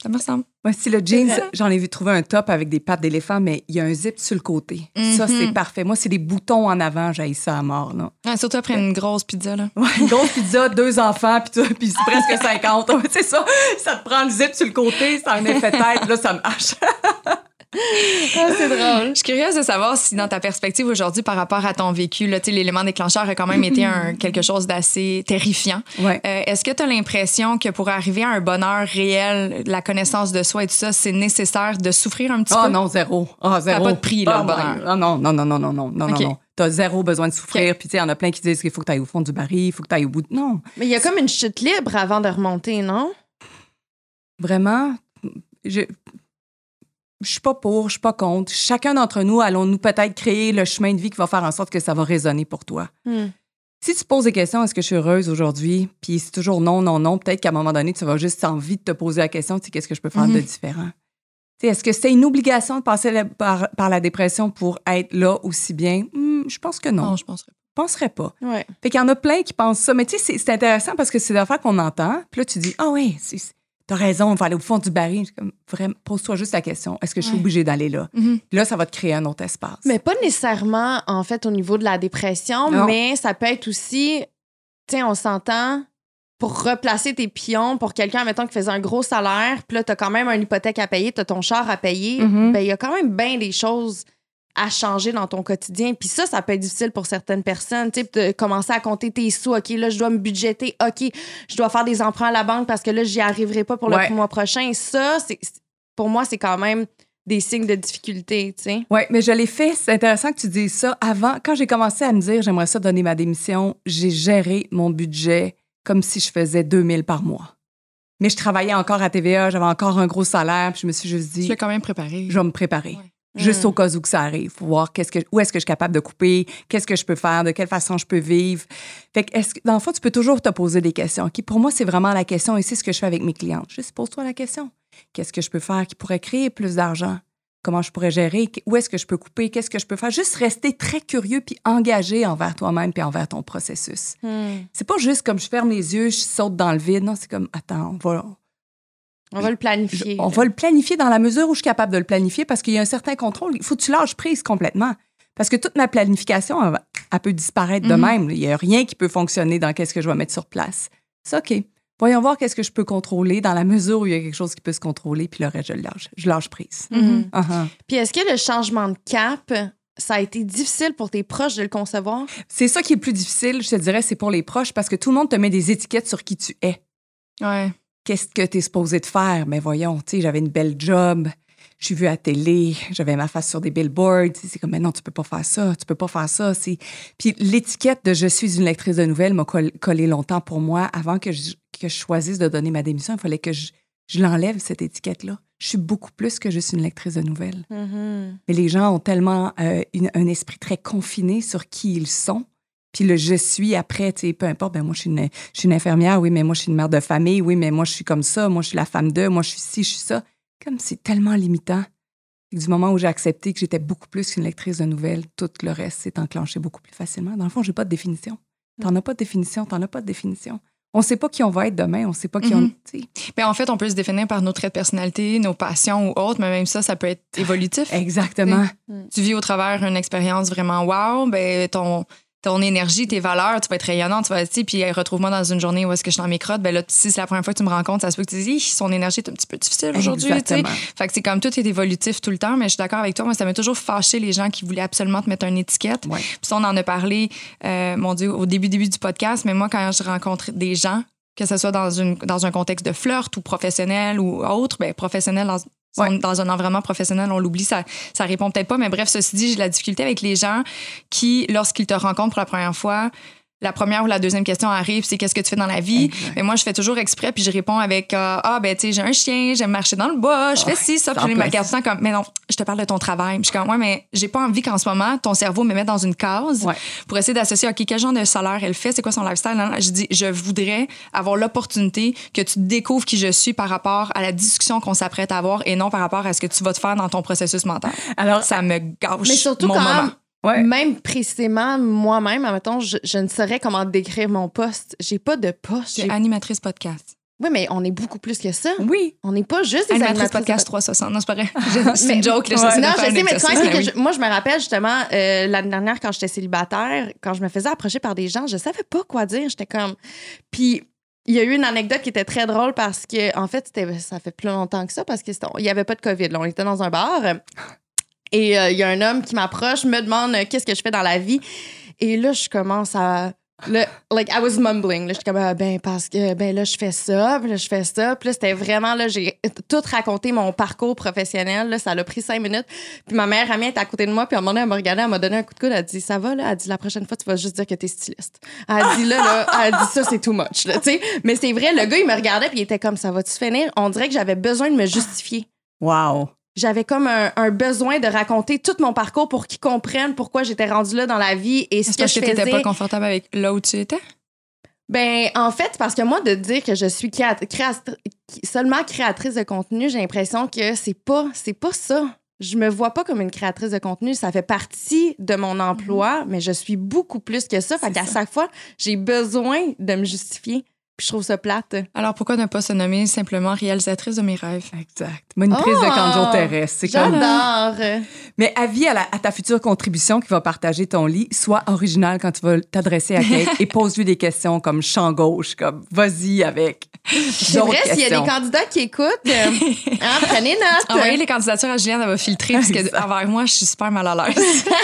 Ça me ressemble. Moi, si le jeans, vrai. j'en ai vu trouver un top avec des pattes d'éléphant, mais il y a un zip sur le côté. Ça, Mhm. c'est parfait. Moi, c'est des boutons en avant, j'ai ça à mort. Là. Ouais, surtout après une grosse pizza, là. Ouais, une grosse pizza, deux enfants, puis tout, puis c'est presque 50. Ouais, c'est ça. Ça te prend le zip sur le côté, ça a un effet tête, là, ça marche. Ah, c'est drôle. Je suis curieuse de savoir si, dans ta perspective aujourd'hui, par rapport à ton vécu, l'élément déclencheur a quand même été un, quelque chose d'assez terrifiant. Ouais. Euh, Est-ce que tu as l'impression que pour arriver à un bonheur réel, la connaissance de soi et tout ça, c'est nécessaire de souffrir un petit Oh peu? non, zéro. Ah, zéro. pas de prix, là, Ah, le bonheur. Ah non, non, non, non, non, non, non, OK. non. T'as zéro besoin de souffrir. Puis, tu sais, il y en a plein qui disent qu'il faut que tu ailles au fond du baril, il faut que tu ailles au bout. de- Non, Mais il y a comme une chute libre avant de remonter, non? vraiment, je. Je suis pas pour, je suis pas contre. Chacun d'entre nous, allons-nous peut-être créer le chemin de vie qui va faire en sorte que ça va résonner pour toi? Hmm. Si tu te poses des questions, est-ce que je suis heureuse aujourd'hui? Puis c'est toujours non, non, non. Peut-être qu'à un moment donné, tu vas juste envie de te poser la question, tu sais, qu'est-ce que je peux faire de Mhm. différent? Tu sais, est-ce que c'est une obligation de passer la- par, par la dépression pour être là aussi bien? Hmm, je pense que non. Non, je pense pas. Je penserais pas. Ouais. Fait qu'il y en a plein qui pensent ça. Mais tu sais, c'est- c'est intéressant parce que c'est des affaires qu'on entend. Puis là, tu dis, ah oui, c'est- t'as raison, on va aller au fond du baril. Vraiment, pose-toi juste la question, est-ce que je suis Ouais. obligée d'aller là? Mhm. Puis là, ça va te créer un autre espace. Mais pas nécessairement, en fait, au niveau de la dépression, Non. mais ça peut être aussi, tu sais, on s'entend pour replacer tes pions pour quelqu'un, mettons, qui faisait un gros salaire, puis là, t'as quand même une hypothèque à payer, t'as ton char à payer, Mhm. ben il y a quand même bien des choses à changer dans ton quotidien. Puis ça, ça peut être difficile pour certaines personnes. Tu sais, de commencer à compter tes sous. OK, là, je dois me budgéter. OK, je dois faire des emprunts à la banque parce que là, j'y arriverai pas pour Ouais. le mois prochain. Ça, c'est pour moi, c'est quand même des signes de difficulté, tu sais. Oui, mais je l'ai fait. C'est intéressant que tu dises ça. Avant, quand j'ai commencé à me dire j'aimerais ça donner ma démission, j'ai géré mon budget comme si je faisais 2000 par mois. Mais je travaillais encore à TVA, j'avais encore un gros salaire, puis je me suis juste Tu dit l'as quand même préparé. je vais me préparer. Ouais. Juste Mm. au cas où que ça arrive, pour voir qu'est-ce que, où est-ce que je suis capable de couper, qu'est-ce que je peux faire, de quelle façon je peux vivre. Fait que, est-ce dans le fond, tu peux toujours te poser des questions. OK? Pour moi, c'est vraiment la question et c'est ce que je fais avec mes clientes. Juste pose-toi la question. Qu'est-ce que je peux faire qui pourrait créer plus d'argent? Comment je pourrais gérer? Où est-ce que je peux couper? Qu'est-ce que je peux faire? Juste rester très curieux puis engagé envers toi-même puis envers ton processus. Hmm. C'est pas juste comme je ferme les yeux, je saute dans le vide. Non, c'est comme, attends, on va, On va le je- planifier. on va le planifier dans la mesure où je suis capable de le planifier parce qu'il y a un certain contrôle. Il faut que tu lâches prise complètement. Parce que toute ma planification, elle, va- elle peut disparaître de Mhm. même. Il n'y a rien qui peut fonctionner dans qu'est-ce que je vais mettre sur place. C'est OK. Voyons voir qu'est-ce que je peux contrôler dans la mesure où il y a quelque chose qui peut se contrôler, puis le reste, je le lâche. Je lâche prise. Mhm. Uh-huh. Puis est-ce que le changement de cap, ça a été difficile pour tes proches de le concevoir? C'est ça qui est le plus difficile, je te dirais, c'est pour les proches parce que tout le monde te met des étiquettes sur qui tu es. Ouais. Qu'est-ce que tu es supposé de faire? Mais voyons, tu sais, j'avais une belle job, je suis vue à la télé, j'avais ma face sur des billboards. C'est comme, mais non, tu peux pas faire ça, tu peux pas faire ça. C'est... Puis l'étiquette de je suis une lectrice de nouvelles m'a coll- collé longtemps pour moi. Avant que je, que je choisisse de donner ma démission, il fallait que je, je l'enlève, cette étiquette-là. Je suis beaucoup plus que juste une lectrice de nouvelles. Mais les gens ont tellement euh, une- un esprit très confiné sur qui ils sont. Puis le je suis après, tu sais, peu importe, ben moi, je suis, une, je suis une infirmière, oui, mais moi, je suis une mère de famille, oui, mais moi, je suis comme ça, moi, je suis la femme de, moi, je suis ci, je suis ça. Comme c'est tellement limitant. Du moment où j'ai accepté que j'étais beaucoup plus qu'une lectrice de nouvelles, tout le reste s'est enclenché beaucoup plus facilement. Dans le fond, j'ai pas de définition. T'en as pas de définition, t'en as pas de définition. On sait pas qui on va être demain, on sait pas qui on. Mhm. tu sais. Ben, en fait, on peut se définir par nos traits de personnalité, nos passions ou autres, mais même ça, ça peut être évolutif. Exactement. tu vis au travers une expérience vraiment wow, ben ton ton énergie, tes valeurs, tu vas être rayonnante, tu vas être, puis retrouve-moi dans une journée où est-ce que je suis dans mes crottes, ben là, si c'est la première fois que tu me rencontres, ça se peut que tu dis, son énergie est un petit peu difficile aujourd'hui, tu sais. Exactement. Fait que c'est comme tout est évolutif tout le temps, mais je suis d'accord avec toi, moi, ça m'a toujours fâché les gens qui voulaient absolument te mettre une étiquette. Ouais. Puis ça, on en a parlé, euh, mon Dieu, au début, début du podcast, mais moi, quand je rencontre des gens, que ce soit dans, une, dans un contexte de flirt ou professionnel ou autre, ben professionnel dans, Ouais. dans un environnement professionnel, on l'oublie, ça, ça répond peut-être pas. Mais bref, ceci dit, j'ai de la difficulté avec les gens qui, lorsqu'ils te rencontrent pour la première fois, la première ou la deuxième question arrive, c'est qu'est-ce que tu fais dans la vie? Exact. Mais moi, je fais toujours exprès, puis je réponds avec euh, Ah, ben, tu sais, j'ai un chien, j'aime marcher dans le bois, je fais ci, ça. Puis je ma place. garde tout le temps comme, mais non, je te parle de ton travail. Puis je suis comme, ouais, mais j'ai pas envie qu'en ce moment, ton cerveau me mette dans une case Ouais. pour essayer d'associer, OK, quel genre de salaire elle fait, c'est quoi son lifestyle? Non, non, Je dis, je voudrais avoir l'opportunité que tu découvres qui je suis par rapport à la discussion qu'on s'apprête à avoir et non par rapport à ce que tu vas te faire dans ton processus mental. Alors, Ça me gâche Mais surtout mon quand moment. même, ouais. même précisément, moi-même, admettons, je, je ne saurais comment décrire mon poste. J'ai pas de poste. J'ai animatrice podcast. Oui, mais on est beaucoup plus que ça. Oui. On n'est pas juste des Animatrice animatrices podcast 360. Non, c'est pas vrai. C'est une joke. Là, non, je sais, mais tu c'est que oui. je- moi, je me rappelle justement euh, l'année dernière, quand j'étais célibataire, quand je me faisais approcher par des gens, je savais pas quoi dire. J'étais comme. Puis. Il y a eu une anecdote qui était très drôle parce que, en fait, ça fait plus longtemps que ça parce qu'il n'y avait pas de COVID. là. On était dans un bar et euh, il y a un homme qui m'approche, me demande euh, qu'est-ce que je fais dans la vie? Et là, je commence à. Là, like, I was mumbling. Là, j'étais comme, ah, ben, parce que, ben, là, je fais ça, puis là, je fais ça. Puis là, c'était vraiment, là, j'ai tout raconté mon parcours professionnel. Là, ça a pris cinq minutes. Puis ma mère amie était à côté de moi, puis à un moment donné, elle m'a regardé, elle m'a donné un coup de coude. Elle a dit, ça va, là? Elle dit, la prochaine fois, tu vas juste dire que t'es styliste. Elle a dit, là, là, elle dit, ça, c'est too much, là, tu sais. Mais c'est vrai, le gars, il me regardait, puis il était comme, ça va-tu finir? On dirait que j'avais besoin de me justifier Wow. J'avais comme un, un besoin de raconter tout mon parcours pour qu'ils comprennent pourquoi j'étais rendue là dans la vie et ce que je que t'étais faisais. pas confortable avec là où tu étais? Ben, en fait, parce que moi, de dire que je suis créat- créat- seulement créatrice de contenu, j'ai l'impression que c'est pas, c'est pas ça. Je me vois pas comme une créatrice de contenu. Ça fait partie de mon emploi, mais je suis beaucoup plus que ça. Fait qu'à chaque fois, j'ai besoin de me justifier. Puis je trouve ça plate. Alors pourquoi ne pas se nommer simplement réalisatrice de mes rêves? Exact. Monitrice Oh! de Canjo terrestre. C'est comme... J'adore. Mais avis à, la- à ta future contribution qui va partager ton lit, sois original quand tu vas t'adresser à Kate et pose-lui des questions comme champ gauche, comme vas-y avec. C'est vrai, s'il y a des candidats qui écoutent, euh, hein, prenez note. Envoyez les candidatures à Juliane, elle va filtrer parce que envers moi, je suis super mal à l'aise.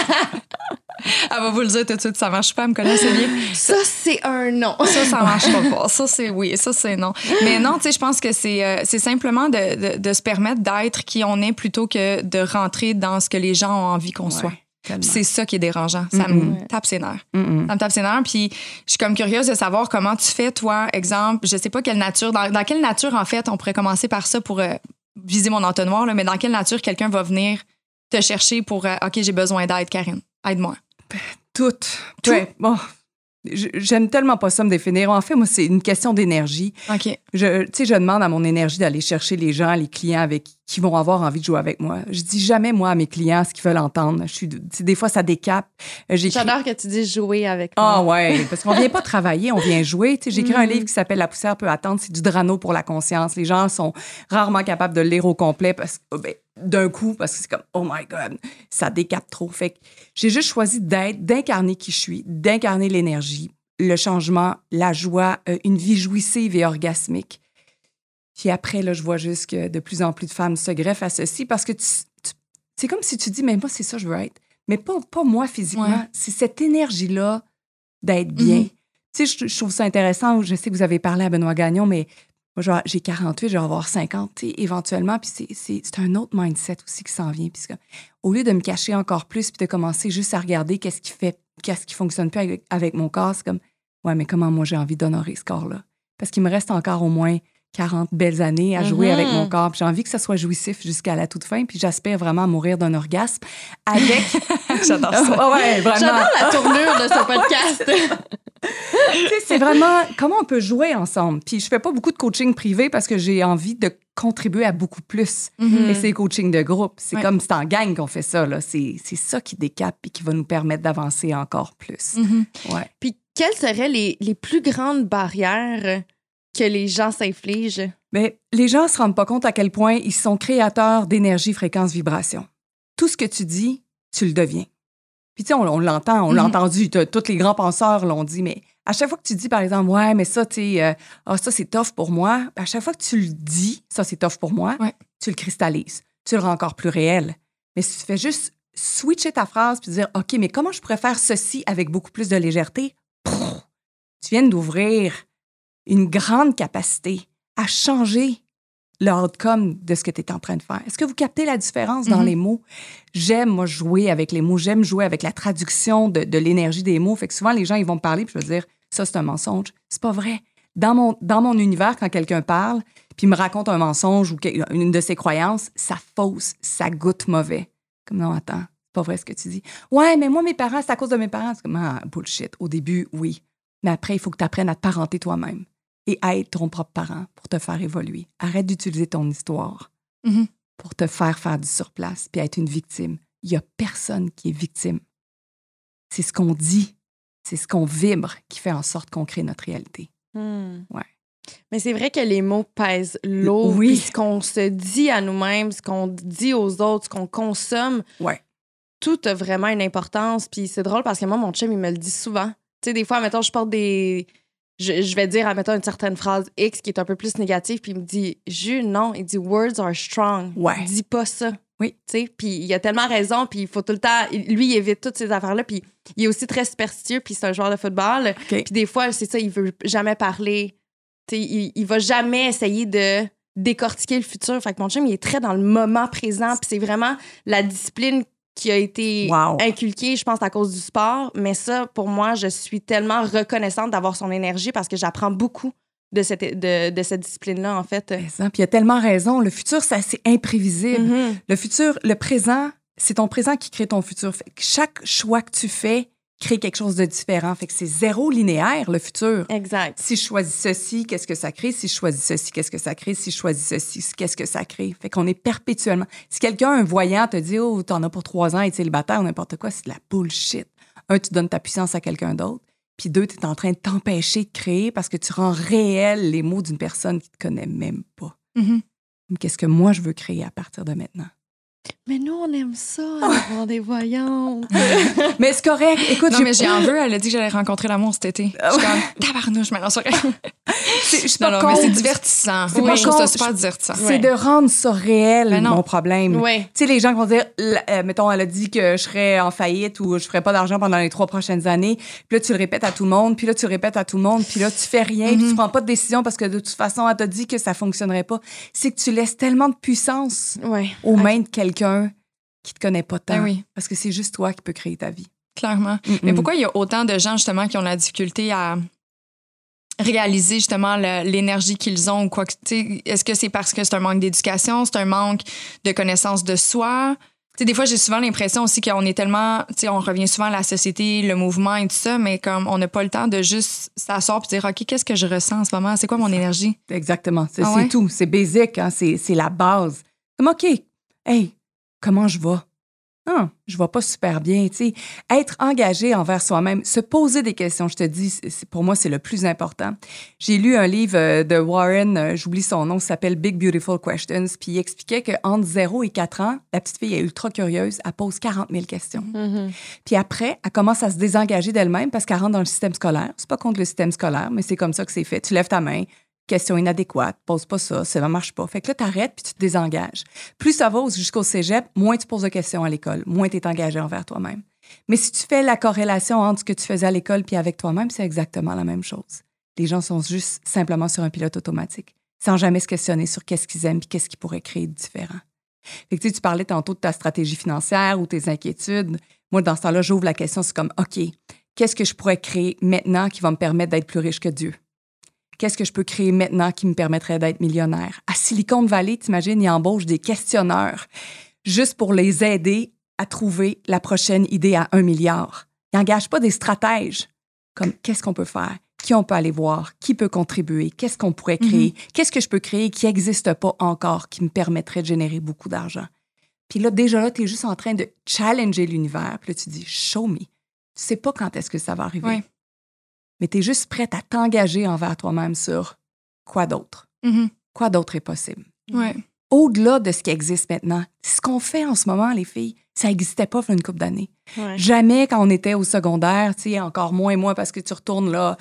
elle va vous le dire tout de suite, ça marche pas, elle me connaît bien. Ça, c'est un non. Ça, ça marche pas. Ça, c'est oui. Ça, c'est non. Mais non, tu sais, je pense que c'est euh, simplement de, de, de se permettre d'être qui on est plutôt que de rentrer dans ce que les gens ont envie qu'on soit. C'est ça qui est dérangeant. Ça me tape ses nerfs. Ça me tape ses nerfs. Puis je suis comme curieuse de savoir comment tu fais, toi, exemple, je sais pas quelle nature, dans, dans quelle nature, en fait, on pourrait commencer par ça pour euh, viser mon entonnoir, là, mais dans quelle nature quelqu'un va venir te chercher pour, euh, OK, j'ai besoin d'aide, Karine. Aide-moi. Toutes. Tout? Bon. J'aime tellement pas ça me définir. En fait, moi, c'est une question d'énergie. OK. Je, tu sais, je demande à mon énergie d'aller chercher les gens, les clients avec qui vont avoir envie de jouer avec moi. Je dis jamais, moi, à mes clients ce qu'ils veulent entendre. Je suis, des fois, ça décape. Euh, j'écris- J'adore que tu dises jouer avec Ah moi. ouais, parce qu'on vient pas travailler, on vient jouer. Tu sais, J'ai écrit un Mhm. livre qui s'appelle La poussière peut attendre. C'est du Drano pour la conscience. Les gens sont rarement capables de le lire au complet parce que ben, d'un coup, parce que c'est comme oh my god, ça décape trop. Fait que j'ai juste choisi d'être, d'incarner qui je suis, d'incarner l'énergie, le changement, la joie, euh, une vie jouissive et orgasmique. Puis après, là, je vois juste que de plus en plus de femmes se greffent à ceci parce que tu- tu- c'est comme si tu dis, mais moi, c'est ça, je veux être. Mais pas, pas moi physiquement. Ouais. C'est cette énergie-là d'être bien. Mhm. Tu sais, je, je trouve ça intéressant. Je sais que vous avez parlé à Benoît Gagnon, mais moi, j'ai 48, je vais avoir 50, tu sais, éventuellement. Puis c'est- un autre mindset aussi qui s'en vient. Puis au lieu de me cacher encore plus puis de commencer juste à regarder qu'est-ce qui fait, qu'est-ce qui fonctionne plus avec, avec mon corps, c'est comme, ouais, mais comment moi j'ai envie d'honorer ce corps-là? Parce qu'il me reste encore au moins 40 belles années à jouer Mhm. avec mon corps. Puis j'ai envie que ça soit jouissif jusqu'à la toute fin. Puis j'espère vraiment à mourir d'un orgasme avec. J'adore ça. Ouais, vraiment. J'adore la tournure de ce podcast. C'est vraiment comment on peut jouer ensemble. Puis je fais pas beaucoup de coaching privé parce que j'ai envie de contribuer à beaucoup plus. Mhm. Et c'est coaching de groupe. C'est Ouais. comme c'est en gang qu'on fait ça. c'est ça qui décape et qui va nous permettre d'avancer encore plus. Mhm. Ouais. Puis, quelles seraient les, les plus grandes barrières que les gens s'infligent? Mais les gens se rendent pas compte à quel point ils sont créateurs d'énergie, fréquence, vibration. Tout ce que tu dis, tu le deviens. Puis tu sais, on, l'entend, on l'a Mhm. entendu, tous les grands penseurs l'ont dit, mais à chaque fois que tu dis, par exemple, ouais, mais ça, tu euh, ah, ça, c'est tough pour moi, à chaque fois que tu le dis, ça, c'est tough pour moi, Ouais. tu le cristallises, tu le rends encore plus réel. Mais si tu fais juste switcher ta phrase puis dire, OK, mais comment je pourrais faire ceci avec beaucoup plus de légèreté? Pff, tu viens d'ouvrir une grande capacité à changer le outcome de ce que tu es en train de faire. Est-ce que vous captez la différence dans Mhm. les mots? J'aime, moi, jouer avec les mots. J'aime jouer avec la traduction de, de l'énergie des mots. Fait que souvent, les gens, ils vont me parler, puis je vais dire, ça, c'est un mensonge. C'est pas vrai. Dans mon, dans mon univers, quand quelqu'un parle, puis me raconte un mensonge ou une de ses croyances, ça fausse, ça goûte mauvais. Comme non, attends, c'est pas vrai ce que tu dis. Ouais, mais moi, mes parents, c'est à cause de mes parents. C'est comme, ah, bullshit. Au début, oui. Mais après, il faut que tu apprennes à te parenter toi-même et à être ton propre parent pour te faire évoluer. Arrête d'utiliser ton histoire Mhm. pour te faire faire du surplace puis être une victime. Il y a personne qui est victime. C'est ce qu'on dit, c'est ce qu'on vibre qui fait en sorte qu'on crée notre réalité. Hmm. Ouais. Mais c'est vrai que les mots pèsent lourd. Oui. Ce qu'on se dit à nous-mêmes, ce qu'on dit aux autres, ce qu'on consomme, Ouais. tout a vraiment une importance. Puis c'est drôle parce que moi, mon chum, il me le dit souvent. Tu sais, des fois, mettons, je porte des. Je, je vais dire, admettons, une certaine phrase X qui est un peu plus négative, puis il me dit, Jules, non, il dit, words are strong. Ouais. Dis pas ça. Oui. Tu sais, puis il a tellement raison, puis il faut tout le temps. Lui, il évite toutes ces affaires-là, puis il est aussi très superstitieux, puis c'est un joueur de football. OK. Puis des fois, c'est ça, il veut jamais parler. Tu sais, il, il va jamais essayer de décortiquer le futur. Fait que mon chum, il est très dans le moment présent. Puis c'est vraiment la discipline qui a été Wow. inculquée, je pense, à cause du sport. Mais ça, pour moi, je suis tellement reconnaissante d'avoir son énergie parce que j'apprends beaucoup de cette, de, de cette discipline-là, en fait. Puis il a tellement raison. Le futur, c'est assez imprévisible. Mhm. Le futur, le présent, c'est ton présent qui crée ton futur. Fait que chaque choix que tu fais crée quelque chose de différent. Fait que c'est zéro linéaire, le futur. Exact. Si je choisis ceci, qu'est-ce que ça crée? Si je choisis ceci, qu'est-ce que ça crée? Si je choisis ceci, qu'est-ce que ça crée? Fait qu'on est perpétuellement. Si quelqu'un, un voyant, te dit, oh, t'en as pour trois ans, être célibataire ou n'importe quoi, c'est de la bullshit. Un, tu donnes ta puissance à quelqu'un d'autre. Puis deux, tu es en train de t'empêcher de créer parce que tu rends réel les mots d'une personne qui te connaît même pas. Mhm. Mais Qu'est-ce que moi, je veux créer à partir de maintenant? Mais nous, on aime ça, avoir des voyantes. Mais c'est correct. Écoute, Non, mais j'ai en veux. Elle a dit que j'allais rencontrer l'amour cet été. Ah Je suis comme, tabarnouche, mais non, c'est je suis Non, pas non, mais c'est divertissant. C'est Moi, pas je trouve ça super divertissant. C'est Ouais. de rendre ça réel, Ben mon problème. Oui. Tu sais, les gens qui vont dire, euh, mettons, elle a dit que je serais en faillite ou je ferais pas d'argent pendant les trois prochaines années. Puis là, tu le répètes à tout le monde. Puis là, tu le répètes à tout le monde. Puis là, tu fais rien. Puis Mhm. tu prends pas de décision parce que de toute façon, elle t'a dit que ça fonctionnerait pas. C'est que tu laisses tellement de puissance Ouais. aux mains de quelqu'un qui te connaît pas tant. Ben oui. Parce que c'est juste toi qui peux créer ta vie. Clairement. Mais pourquoi il y a autant de gens, justement, qui ont la difficulté à réaliser, justement, l'énergie qu'ils ont ou quoi que, Est-ce que c'est parce que c'est un manque d'éducation, c'est un manque de connaissance de soi? Des fois, j'ai souvent l'impression aussi qu'on est tellement, tu sais, on revient souvent à la société, le mouvement et tout ça, mais comme on n'a pas le temps de juste s'asseoir et dire, OK, qu'est-ce que je ressens en ce moment? C'est quoi mon énergie? Exactement. C'est Ah ouais? tout. C'est basic. Hein? C'est c'est la base. Comme, OK, hey, comment je vais? Ah, je vais pas super bien. Tu sais, être engagé envers soi-même, se poser des questions, je te dis, pour moi, c'est le plus important. J'ai lu un livre euh, de Warren, euh, j'oublie son nom, s'appelle Big Beautiful Questions, puis il expliquait qu'entre 0 et 4 ans, la petite fille est ultra curieuse, elle pose 40 000 questions. Mhm. Puis après, elle commence à se désengager d'elle-même parce qu'elle rentre dans le système scolaire. C'est pas contre le système scolaire, mais c'est comme ça que c'est fait. Tu lèves ta main, question inadéquate, pose pas ça, ça marche pas. Fait que là, t'arrêtes puis tu te désengages. Plus ça va jusqu'au cégep, moins tu poses de questions à l'école, moins tu es engagé envers toi-même. Mais si tu fais la corrélation entre ce que tu faisais à l'école puis avec toi-même, c'est exactement la même chose. Les gens sont juste simplement sur un pilote automatique, sans jamais se questionner sur qu'est-ce qu'ils aiment puis qu'est-ce qu'ils pourraient créer de différent. Fait que, tu tu parlais tantôt de ta stratégie financière ou tes inquiétudes. Moi, dans ce temps-là, j'ouvre la question, c'est comme, OK, qu'est-ce que je pourrais créer maintenant qui va me permettre d'être plus riche que Dieu? Qu'est-ce que je peux créer maintenant qui me permettrait d'être millionnaire? À Silicon Valley, t'imagines, ils embauchent des questionneurs juste pour les aider à trouver la prochaine idée à un milliard. Ils n'engagent pas des stratèges comme qu'est-ce qu'on peut faire, qui on peut aller voir, qui peut contribuer, qu'est-ce qu'on pourrait créer, qu'est-ce que je peux créer qui n'existe pas encore, qui me permettrait de générer beaucoup d'argent. Puis là, déjà là, tu es juste en train de challenger l'univers. Puis là, tu dis, show me. Tu sais pas quand est-ce que ça va arriver. Mais tu es juste prête à t'engager envers toi-même sur quoi d'autre? Mhm. Quoi d'autre est possible? Ouais. Au-delà de ce qui existe maintenant, ce qu'on fait en ce moment, les filles, ça n'existait pas il y a une couple d'années. Ouais. Jamais quand on était au secondaire, tu sais, encore moins et moins parce que tu retournes là.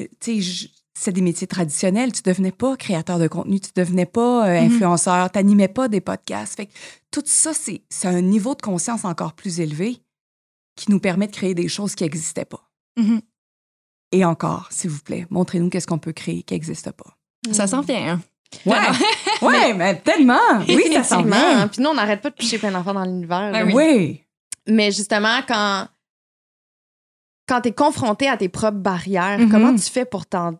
euh, Tu sais, c'est des métiers traditionnels. Tu devenais pas créateur de contenu, tu devenais pas euh, Mhm. influenceur, tu n'animais pas des podcasts. Fait que tout ça, c'est c'est un niveau de conscience encore plus élevé qui nous permet de créer des choses qui n'existaient pas. Mhm. Et encore, s'il vous plaît, montrez-nous qu'est-ce qu'on peut créer qui n'existe pas. Ça s'en vient. hein? Ouais, ouais, mais tellement. Oui, ça s'en vient. Puis nous, on n'arrête pas de toucher plein d'enfants dans l'univers. Ben. Oui. Mais justement, quand, quand tu es confronté à tes propres barrières, Mhm. comment tu fais pour t'en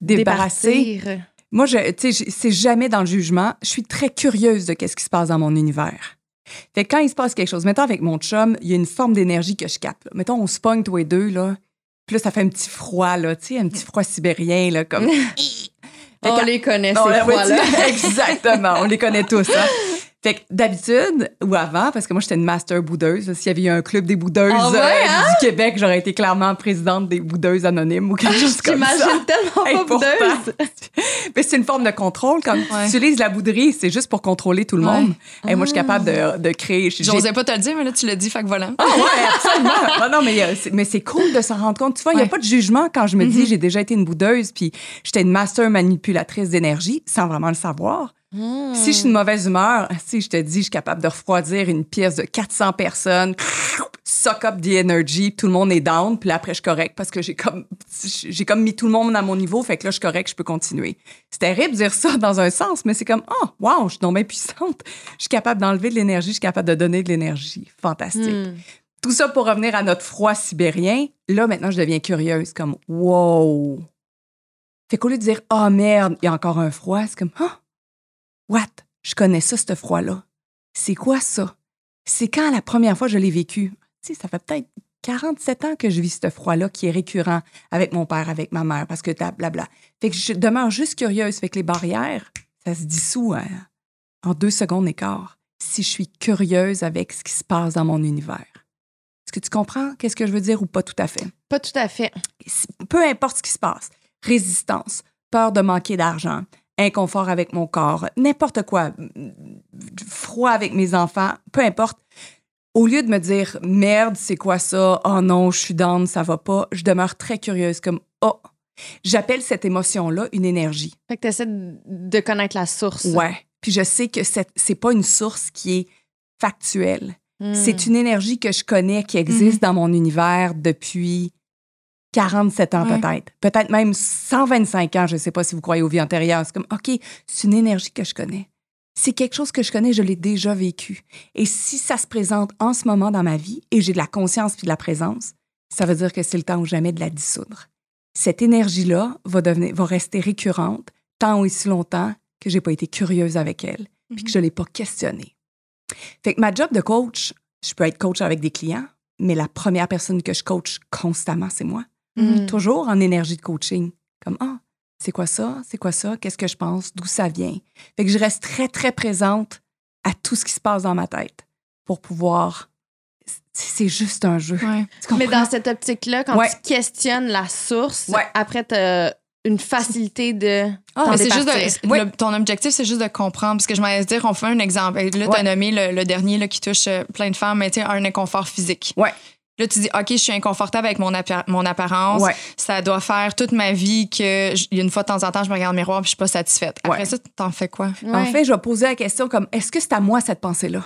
Débarrasser. départir? Moi, c'est jamais dans le jugement. Je suis très curieuse de qu'est-ce qui se passe dans mon univers. Fait que quand il se passe quelque chose, mettons avec mon chum, il y a une forme d'énergie que je capte. là. Mettons, on se pogne tous les deux, là. Puis là, ça fait un petit froid, là, tu sais, un petit froid sibérien, là, comme... On les connaît, On ces fois-là. Exactement, on les connaît tous. Hein? Fait que d'habitude, ou avant, parce que moi, j'étais une master boudeuse. S'il y avait eu un club des boudeuses Ah ouais, euh, hein? du Québec, j'aurais été clairement présidente des boudeuses anonymes ou quelque chose comme ça. J'imagine tellement pas Important. boudeuse. Mais c'est une forme de contrôle. Ouais. tu utilises la bouderie, c'est juste pour contrôler tout le Ouais. monde. Et moi, je suis capable de, de créer. J'osais pas te le dire, mais là, tu l'as dit, fait que voilà. Ah ouais, absolument. Ah non, mais, euh, c'est- mais c'est cool de s'en rendre compte. Tu vois, il n'y a pas de jugement quand je me dis j'ai déjà été une boudeuse puis j'étais une master manipulatrice d'énergie sans vraiment le savoir. Si je suis de mauvaise humeur, si je te dis je suis capable de refroidir une pièce de 400 personnes, suck up the energy, tout le monde est down, puis là, après je suis correct parce que j'ai comme j'ai comme mis tout le monde à mon niveau, fait que là je suis correct, je peux continuer. C'est terrible de dire ça dans un sens, mais c'est comme oh wow, je suis donc bien puissante. Je suis capable d'enlever de l'énergie, je suis capable de donner de l'énergie. Fantastique. Hmm. Tout ça pour revenir à notre froid sibérien. Là, maintenant, je deviens curieuse, comme wow. Fait qu'au lieu de dire oh merde, il y a encore un froid, c'est comme oh, what? Je connais ça, ce froid-là. C'est quoi ça? C'est quand la première fois je l'ai vécu? Tu sais, ça fait peut-être 47 ans que je vis ce froid-là qui est récurrent avec mon père, avec ma mère, parce que t'as blabla. Fait que je demeure juste curieuse. Fait que les barrières, ça se dissout hein, en deux secondes et quart si je suis curieuse avec ce qui se passe dans mon univers. Est-ce que tu comprends qu'est-ce que je veux dire ou pas tout à fait? Pas tout à fait. Peu importe ce qui se passe, résistance, peur de manquer d'argent, inconfort avec mon corps, n'importe quoi, froid avec mes enfants, peu importe. Au lieu de me dire merde, c'est quoi ça? Oh non, je suis down, ça va pas, je demeure très curieuse comme oh, j'appelle cette émotion-là une énergie. Fait que tu essaies de connaître la source. Ouais. Puis je sais que c'est pas une source qui est factuelle. Hmm. C'est une énergie que je connais, qui existe dans mon univers depuis 47 ans Ouais. peut-être. Peut-être même 125 ans. Je ne sais pas si vous croyez aux vies antérieures. C'est comme, OK, c'est une énergie que je connais. C'est quelque chose que je connais, je l'ai déjà vécu. Et si ça se présente en ce moment dans ma vie et j'ai de la conscience puis de la présence, ça veut dire que c'est le temps ou jamais de la dissoudre. Cette énergie-là va, devenir, va rester récurrente tant ou aussi longtemps que j'ai pas été curieuse avec elle puis que je l'ai pas questionnée. Fait que ma job de coach, je peux être coach avec des clients, mais la première personne que je coach constamment, c'est moi. Hmm. Toujours en énergie de coaching. Comme, ah, c'est quoi ça? C'est quoi ça? Qu'est-ce que je pense? D'où ça vient? Fait que je reste très, très présente à tout ce qui se passe dans ma tête pour pouvoir. C'est juste un jeu. Ouais. Mais dans cette optique-là, quand Ouais. tu questionnes la source, Ouais. après, tu une facilité de. Ah, t'en Mais c'est juste départir. de, Oui. le- ton objectif, c'est juste de comprendre. Parce que je m'allais dire, on fait un exemple. Là, tu as Ouais. nommé le, le dernier là, qui touche euh, plein de femmes, mais tu un inconfort physique. Ouais. Là, tu dis, OK, je suis inconfortable avec mon, mon apparence. Ouais. Ça doit faire toute ma vie que, je- une fois de temps en temps, je me regarde dans le miroir et je suis pas satisfaite. Après Ouais. ça, t'en fais quoi? En fait, je vais poser la question comme est-ce que c'est à moi cette pensée-là?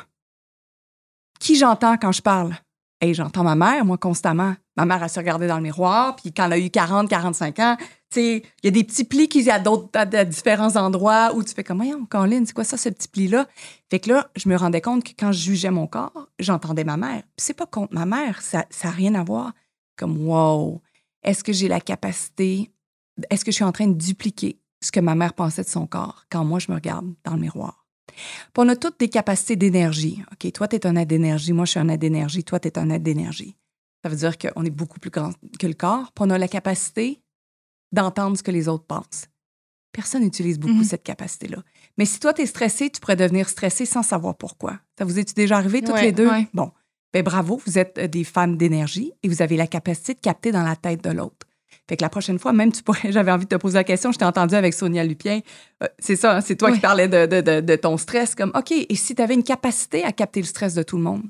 Qui j'entends quand je parle? Hey, j'entends ma mère, moi, constamment. Ma mère, elle se regardait dans le miroir, puis quand elle a eu 40, 45 ans, tu sais, il y a des petits plis qui à d'autres, à, à différents endroits où tu fais comme, voyons, Colin, c'est quoi ça, ce petit pli-là? Fait que là, je me rendais compte que quand je jugeais mon corps, j'entendais ma mère. Puis c'est pas contre ma mère, ça n'a rien à voir. Comme, wow, est-ce que j'ai la capacité, est-ce que je suis en train de dupliquer ce que ma mère pensait de son corps quand moi, je me regarde dans le miroir? Puis on a toutes des capacités d'énergie. OK, toi, tu es un aide d'énergie, moi, je suis un aide d'énergie, toi, tu es un aide d'énergie. Ça veut dire qu'on est beaucoup plus grand que le corps, puis on a la capacité d'entendre ce que les autres pensent. Personne n'utilise beaucoup Mhm. cette capacité-là. Mais si toi, tu es stressé, tu pourrais devenir stressé sans savoir pourquoi. Ça vous est déjà arrivé toutes Ouais, les deux? ouais. Bon, ben bravo, vous êtes euh, des femmes d'énergie et vous avez la capacité de capter dans la tête de l'autre. Fait que la prochaine fois, même tu pourrais, j'avais envie de te poser la question, je t'ai entendu avec Sonia Lupien. Euh, c'est ça, hein, c'est toi qui parlais de, de- de- de ton stress. Comme, OK, et si tu avais une capacité à capter le stress de tout le monde,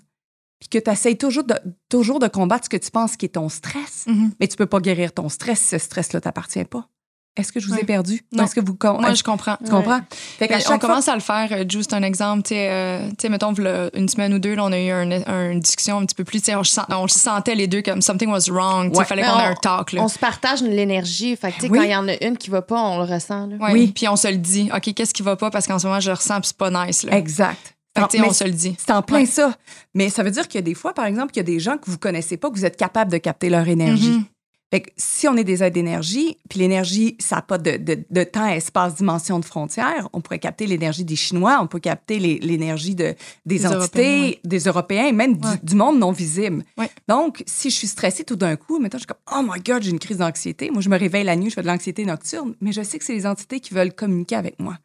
puis que tu essayes toujours de, toujours de combattre ce que tu penses qui est ton stress, Mhm. mais tu peux pas guérir ton stress si ce stress-là t'appartient pas. Est-ce que je vous ai Ouais. perdu? Non. Est-ce que vous Moi, je comprends. tu comprends? Fait chaque on fois- commence à le faire. euh, Juste un exemple. Tu sais, euh, mettons, une semaine ou deux, là, on a eu un- un- une discussion un petit peu plus. On, on se sentait les deux comme something was wrong. Il Ouais. fallait Mais qu'on ait un talk. Là. On se partage l'énergie. Fait que, Oui. quand il y en a une qui va pas, on le ressent. Là. Ouais. Oui. Puis on se le dit. OK, qu'est-ce qui va pas? Parce qu'en ce moment, je le ressens puis c'est pas nice. Là. Exact. Que, on se le dit. C'est en plein Ouais. ça. Mais ça veut dire qu'il y a des fois, par exemple, qu'il y a des gens que vous connaissez pas, que vous êtes capable de capter leur énergie. Mhm. Fait que si on est des aides d'énergie, puis l'énergie, ça n'a pas de, de- de temps, espace, dimension de frontières, on pourrait capter l'énergie des Chinois, on peut capter l'énergie de, des, Des entités, Européens, ouais. des Européens, même du- Ouais. du, monde non visible. Donc, si je suis stressée tout d'un coup, maintenant, je suis comme, oh my God, j'ai une crise d'anxiété. Moi, je me réveille la nuit, je fais de l'anxiété nocturne, mais je sais que c'est les entités qui veulent communiquer avec moi.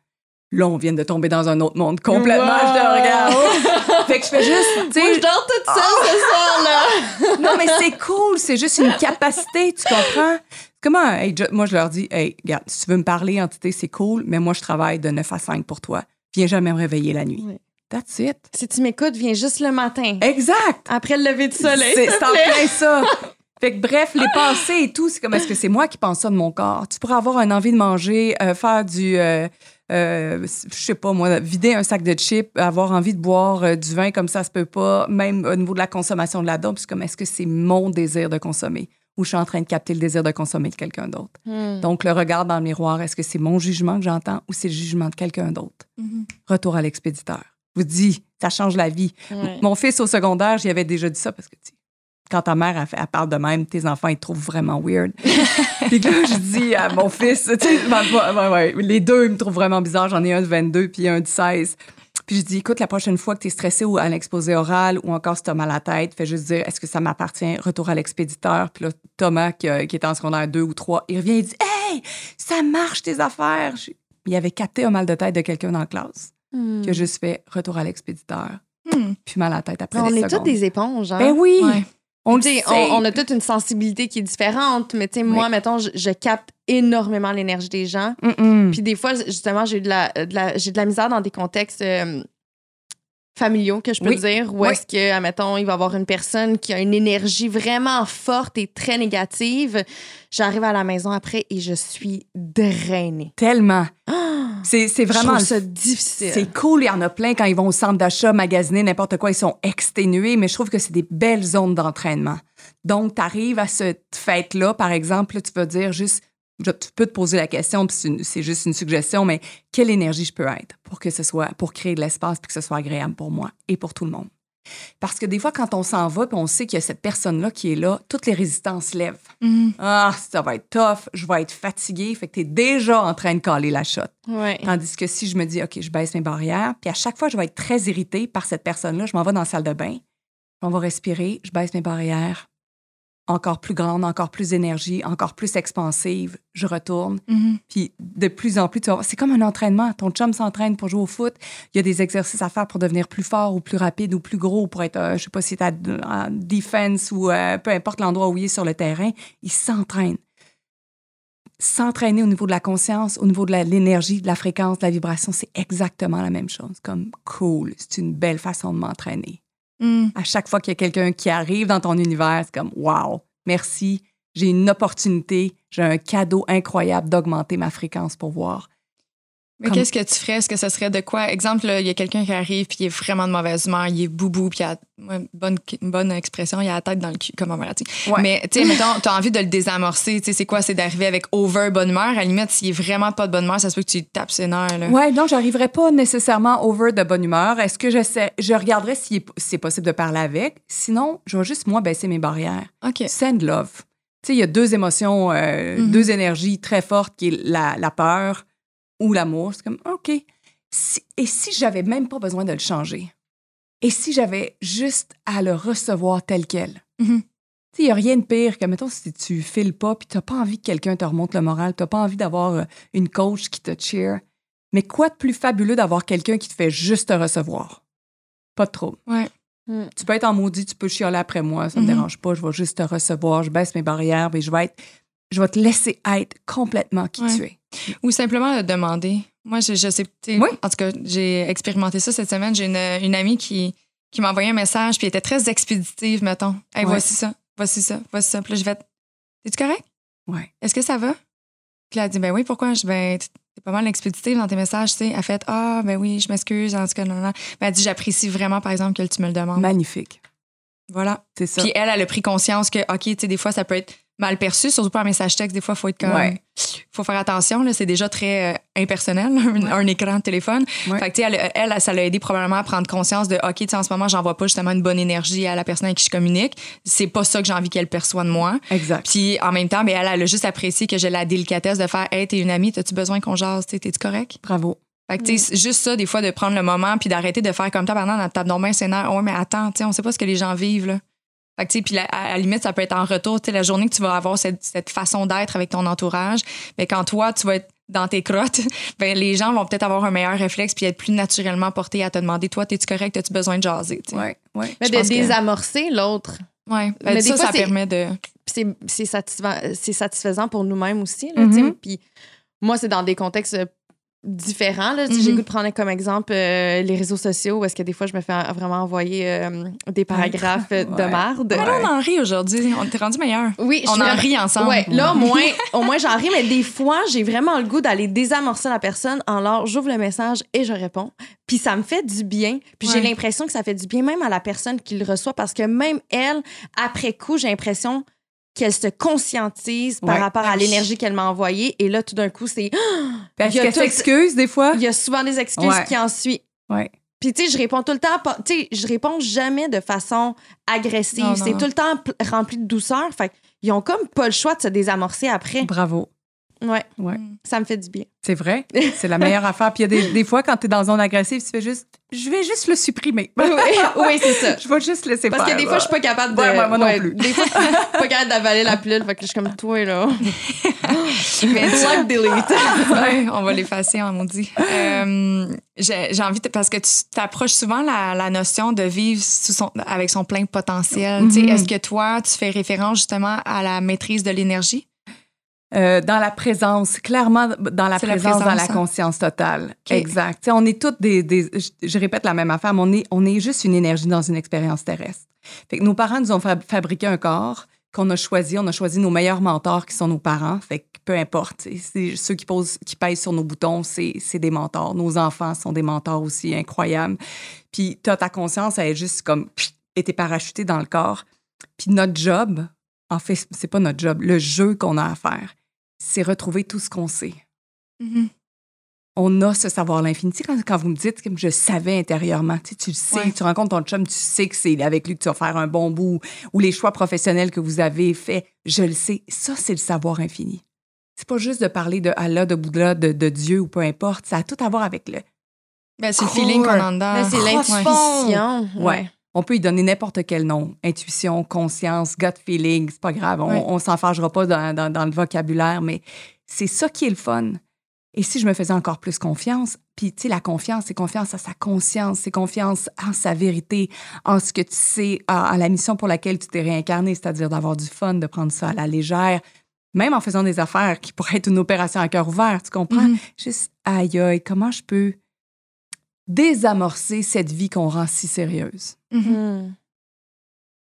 Là, on vient de tomber dans un autre monde complètement. Wow. Je te regarde. fait que je fais juste, Moi, je dors toute seule ce soir-là. non, mais c'est cool. C'est juste une capacité, tu comprends? Comment, hey, je- moi, je leur dis, hey, regarde, si tu veux me parler, entité, c'est cool, mais moi, je travaille de 9 à 5 pour toi. Viens jamais me réveiller la nuit. Oui. That's it. Si tu m'écoutes, viens juste le matin. Exact. Après le lever du soleil. C'est en plein ça. Fait que bref, les pensées et tout, c'est comme est-ce que c'est moi qui pense ça de mon corps? Tu pourrais avoir une envie de manger, euh, faire du, euh, euh, je sais pas moi, vider un sac de chips, avoir envie de boire euh, du vin comme ça se peut pas, même au niveau de la consommation de la dope, c'est comme est-ce que c'est mon désir de consommer? Ou je suis en train de capter le désir de consommer de quelqu'un d'autre? Hmm. Donc, le regard dans le miroir, est-ce que c'est mon jugement que j'entends ou c'est le jugement de quelqu'un d'autre? Mhm. Retour à l'expéditeur. Je vous dis, ça change la vie. Ouais. Mon fils au secondaire, j'y avais déjà dit ça parce que, quand ta mère, elle, parle de même, tes enfants, ils te trouvent vraiment weird. puis là, je dis à mon fils, tu sais, ben, ouais, les deux, ils me trouvent vraiment bizarre. J'en ai un de 22 puis un de 16. Puis je dis, écoute, la prochaine fois que tu es stressé ou à l'exposé oral ou encore si tu as mal à la tête, fais juste dire, est-ce que ça m'appartient? Retour à l'expéditeur. Puis là, Thomas, qui, qui était en secondaire 2 ou 3, il revient et dit, hey, ça marche tes affaires. Je- Il avait capté un mal de tête de quelqu'un dans la classe Hmm. qui a juste fait retour à l'expéditeur. Hmm. Puis mal à la tête après On les est toutes des éponges, hein? Ben oui, Ouais. On on, on a toute une sensibilité qui est différente, mais tu sais, moi, mettons, je, je capte énormément l'énergie des gens. Puis des fois, justement, j'ai de la, de la- j'ai de la misère dans des contextes euh, familiaux, que je peux Oui. dire, Oui. est-ce que, admettons, il va y avoir une personne qui a une énergie vraiment forte et très négative. J'arrive à la maison après et je suis drainée. Tellement. Ah! C'est c'est vraiment. ça difficile. C'est cool, il y en a plein quand ils vont au centre d'achat, magasiner, n'importe quoi, ils sont exténués, mais je trouve que c'est des belles zones d'entraînement. Donc, tu arrives à cette fête-là, par exemple, là, tu vas dire juste, je- tu peux te poser la question, puis c'est juste une suggestion, mais quelle énergie je peux être pour que ce soit, pour créer de l'espace, puis que ce soit agréable pour moi et pour tout le monde? Parce que des fois, quand on s'en va, puis on sait qu'il y a cette personne-là qui est là, toutes les résistances lèvent. Mhm. Ah, ça va être tough, je vais être fatiguée. Fait que tu es déjà en train de caler la shot. Ouais. Tandis que si je me dis, OK, je baisse mes barrières, puis à chaque fois, je vais être très irritée par cette personne-là, je m'en vais dans la salle de bain, on va respirer, je baisse mes barrières, encore plus grande, encore plus d'énergie, encore plus expansive, je retourne. Mhm. Puis de plus en plus, tu c'est comme un entraînement. Ton chum s'entraîne pour jouer au foot. Il y a des exercices à faire pour devenir plus fort ou plus rapide ou plus gros, pour être, euh, je sais pas si tu en defense ou euh, peu importe l'endroit où il est sur le terrain. Il s'entraîne. S'entraîner au niveau de la conscience, au niveau de l'énergie, de la fréquence, de la vibration, c'est exactement la même chose. Comme cool, c'est une belle façon de m'entraîner. À chaque fois qu'il y a quelqu'un qui arrive dans ton univers, c'est comme wow, merci, j'ai une opportunité, j'ai un cadeau incroyable d'augmenter ma fréquence pour voir. Mais Comme- qu'est-ce que tu ferais? Est-ce que ce serait de quoi? Exemple, il y a quelqu'un qui arrive puis il est vraiment de mauvaise humeur, il est boubou, puis il a ouais, bonne, une bonne expression, il a la tête dans le cul, comme on va dire. Ouais. Mais, tu sais, mettons, tu as envie de le désamorcer. Tu sais, c'est quoi? C'est d'arriver avec over bonne humeur? À la limite, s'il est vraiment pas de bonne humeur, ça se peut que tu tapes ses nerfs. Là. Ouais, non, j'arriverai pas nécessairement over de bonne humeur. Est-ce que j'essaie, je regarderai si est- si c'est possible de parler avec? Sinon, je vais juste moi baisser mes barrières. OK. Send love. Tu sais, il y a deux émotions, euh, Mhm. deux énergies très fortes qui est la, la peur ou l'amour. C'est comme, OK. Si- et si j'avais même pas besoin de le changer? Et si j'avais juste à le recevoir tel quel? Tu sais, il n'y a rien de pire que, mettons, si tu files pas puis tu n'as pas envie que quelqu'un te remonte le moral, tu n'as pas envie d'avoir euh, une coach qui te cheer. Mais quoi de plus fabuleux d'avoir quelqu'un qui te fait juste te recevoir? Pas de trouble. Ouais. Mm. Tu peux être en maudit, tu peux chialer après moi, ça me Mhm. dérange pas, je vais juste te recevoir, je baisse mes barrières, mais je vais être, je vais te laisser être complètement qui Ouais. tu es. Ou simplement le demander. Moi, je, je sais. Oui. En tout cas, j'ai expérimenté ça cette semaine. J'ai une, une amie qui, qui m'a envoyé un message, puis elle était très expéditive, mettons. Hey, Ouais. voici ça, voici ça, voici ça. Puis là, je vais. Es-tu correct? Ouais. Est-ce que ça va? Puis là, elle dit, ben oui, pourquoi? Je ben, t'es pas mal expéditive dans tes messages, tu sais. Elle fait, ah, ben oui, je m'excuse, en tout cas, non, non. Ben, elle dit, j'apprécie vraiment, par exemple, que tu me le demandes. Magnifique. Voilà. C'est ça. Puis elle, elle a pris conscience que, OK, tu sais, des fois, ça peut être mal perçu, surtout par message texte. Des fois, il faut être comme. Ouais. Faut faire attention, là. C'est déjà très euh, impersonnel, un, un écran de téléphone. Ouais. Fait que, tu sais, elle, elle, ça l'a aidé probablement à prendre conscience de, OK, en ce moment, j'envoie pas justement une bonne énergie à la personne avec qui je communique. C'est pas ça que j'ai envie qu'elle perçoive de moi. Exact. Puis en même temps, ben, elle, elle a juste apprécié que j'ai la délicatesse de faire, hey, t'es une amie, t'as-tu besoin qu'on jase, t'es-tu correct? Bravo. Fait que, tu sais, c'est juste ça, des fois, de prendre le moment puis d'arrêter de faire comme ça pendant dans ta norme scénaire. Ouais, mais attends, on sait pas ce que les gens vivent, là. Fait que, tu sais, puis à, à la limite, ça peut être en retour, tu sais, la journée que tu vas avoir cette, cette façon d'être avec ton entourage. Mais quand toi, tu vas être dans tes crottes, ben, les gens vont peut-être avoir un meilleur réflexe puis être plus naturellement portés à te demander Toi, es-tu correct As-tu besoin de jaser sais? Ouais, ouais. Mais de que- désamorcer l'autre. Ouais. Ben, ça, fois, ça permet de. C'est- c'est satisfa- c'est satisfaisant pour nous-mêmes aussi. Là, sais. Puis moi, c'est dans des contextes différents. Là. Tu sais, J'ai Mhm. le goût de prendre comme exemple euh, les réseaux sociaux où est-ce que des fois, je me fais vraiment envoyer euh, des paragraphes euh, de Ouais. là, on en rit aujourd'hui. On t'est rendu meilleur. Oui, je On en vraiment- rit ensemble. Ouais, là, au moins, au moins j'en ris, mais des fois, j'ai vraiment le goût d'aller désamorcer la personne en leur, j'ouvre le message et je réponds. Puis ça me fait du bien. Puis j'ai l'impression que ça fait du bien même à la personne qui le reçoit parce que même elle, après coup, j'ai l'impression qu'elle se conscientise par Ouais. rapport à l'énergie qu'elle m'a envoyée. Et là, tout d'un coup, c'est. Parce Il y a qu'elle s'excuse des fois. Il y a souvent des excuses Ouais. qui en suivent. Ouais. Puis, tu sais, je réponds tout le temps, pas- tu sais, je réponds jamais de façon agressive. C'est tout le temps pl- rempli de douceur. Fait qu'ils ont comme pas le choix de se désamorcer après. Bravo. Ouais, Ouais. ça me fait du bien. C'est vrai? C'est la meilleure affaire. Puis il y a des, des fois, quand tu es dans zone agressive, tu fais juste, je vais juste le supprimer. oui, oui, c'est ça. je vais juste laisser Parce faire. que des fois, je suis pas capable de. Ouais, moi non plus. Des fois, je suis pas capable d'avaler la pilule. Fait que je suis comme toi, là. Mais tu- Block delete. Ouais, on va l'effacer en maudit. Euh, J'ai envie, de, parce que tu t'approches souvent la, la notion de vivre sous son, avec son plein potentiel. Mhm. Est-ce que toi, tu fais référence justement à la maîtrise de l'énergie? Euh, dans la présence, clairement dans la présence, dans la hein? conscience totale. Exact. On est toutes des, des- je, répète la même affaire, mais on est, on est juste une énergie dans une expérience terrestre. Fait que nos parents nous ont fab- fabriqué un corps qu'on a choisi. On a choisi nos meilleurs mentors qui sont nos parents. Fait que peu importe. Ceux qui, posent, qui pèsent sur nos boutons, c'est des mentors. Nos enfants sont des mentors aussi incroyables. Puis as ta conscience, elle est juste comme été parachutée dans le corps. Puis notre job, en fait, c'est pas notre job, le jeu qu'on a à faire, c'est retrouver tout ce qu'on sait. On a ce savoir l'infini. Quand, quand vous me dites que je savais intérieurement, tu, sais, tu le sais, Ouais. tu rencontres ton chum, tu sais que c'est avec lui que tu vas faire un bon bout, ou les choix professionnels que vous avez faits, je le sais. Ça, c'est le savoir infini. C'est pas juste de parler de Allah, de Bouddha, de, de Dieu ou peu importe. Ça a tout à voir avec le. Ben, c'est le feeling qu'on a en dedans. Mais c'est Ouais. l'intuition. Ouais. On peut y donner n'importe quel nom. Intuition, conscience, gut feeling, c'est pas grave. On, on s'en fâchera pas dans, dans- dans le vocabulaire, mais c'est ça qui est le fun. Et si je me faisais encore plus confiance, puis tu sais, la confiance, c'est confiance à sa conscience, c'est confiance en sa vérité, en ce que tu sais, à, à la mission pour laquelle tu t'es réincarné, c'est-à-dire d'avoir du fun, de prendre ça à la légère, même en faisant des affaires qui pourraient être une opération à cœur ouvert, tu comprends? Mhm. Juste, aïe, aïe, comment je peux désamorcer cette vie qu'on rend si sérieuse? Mhm. Hmm.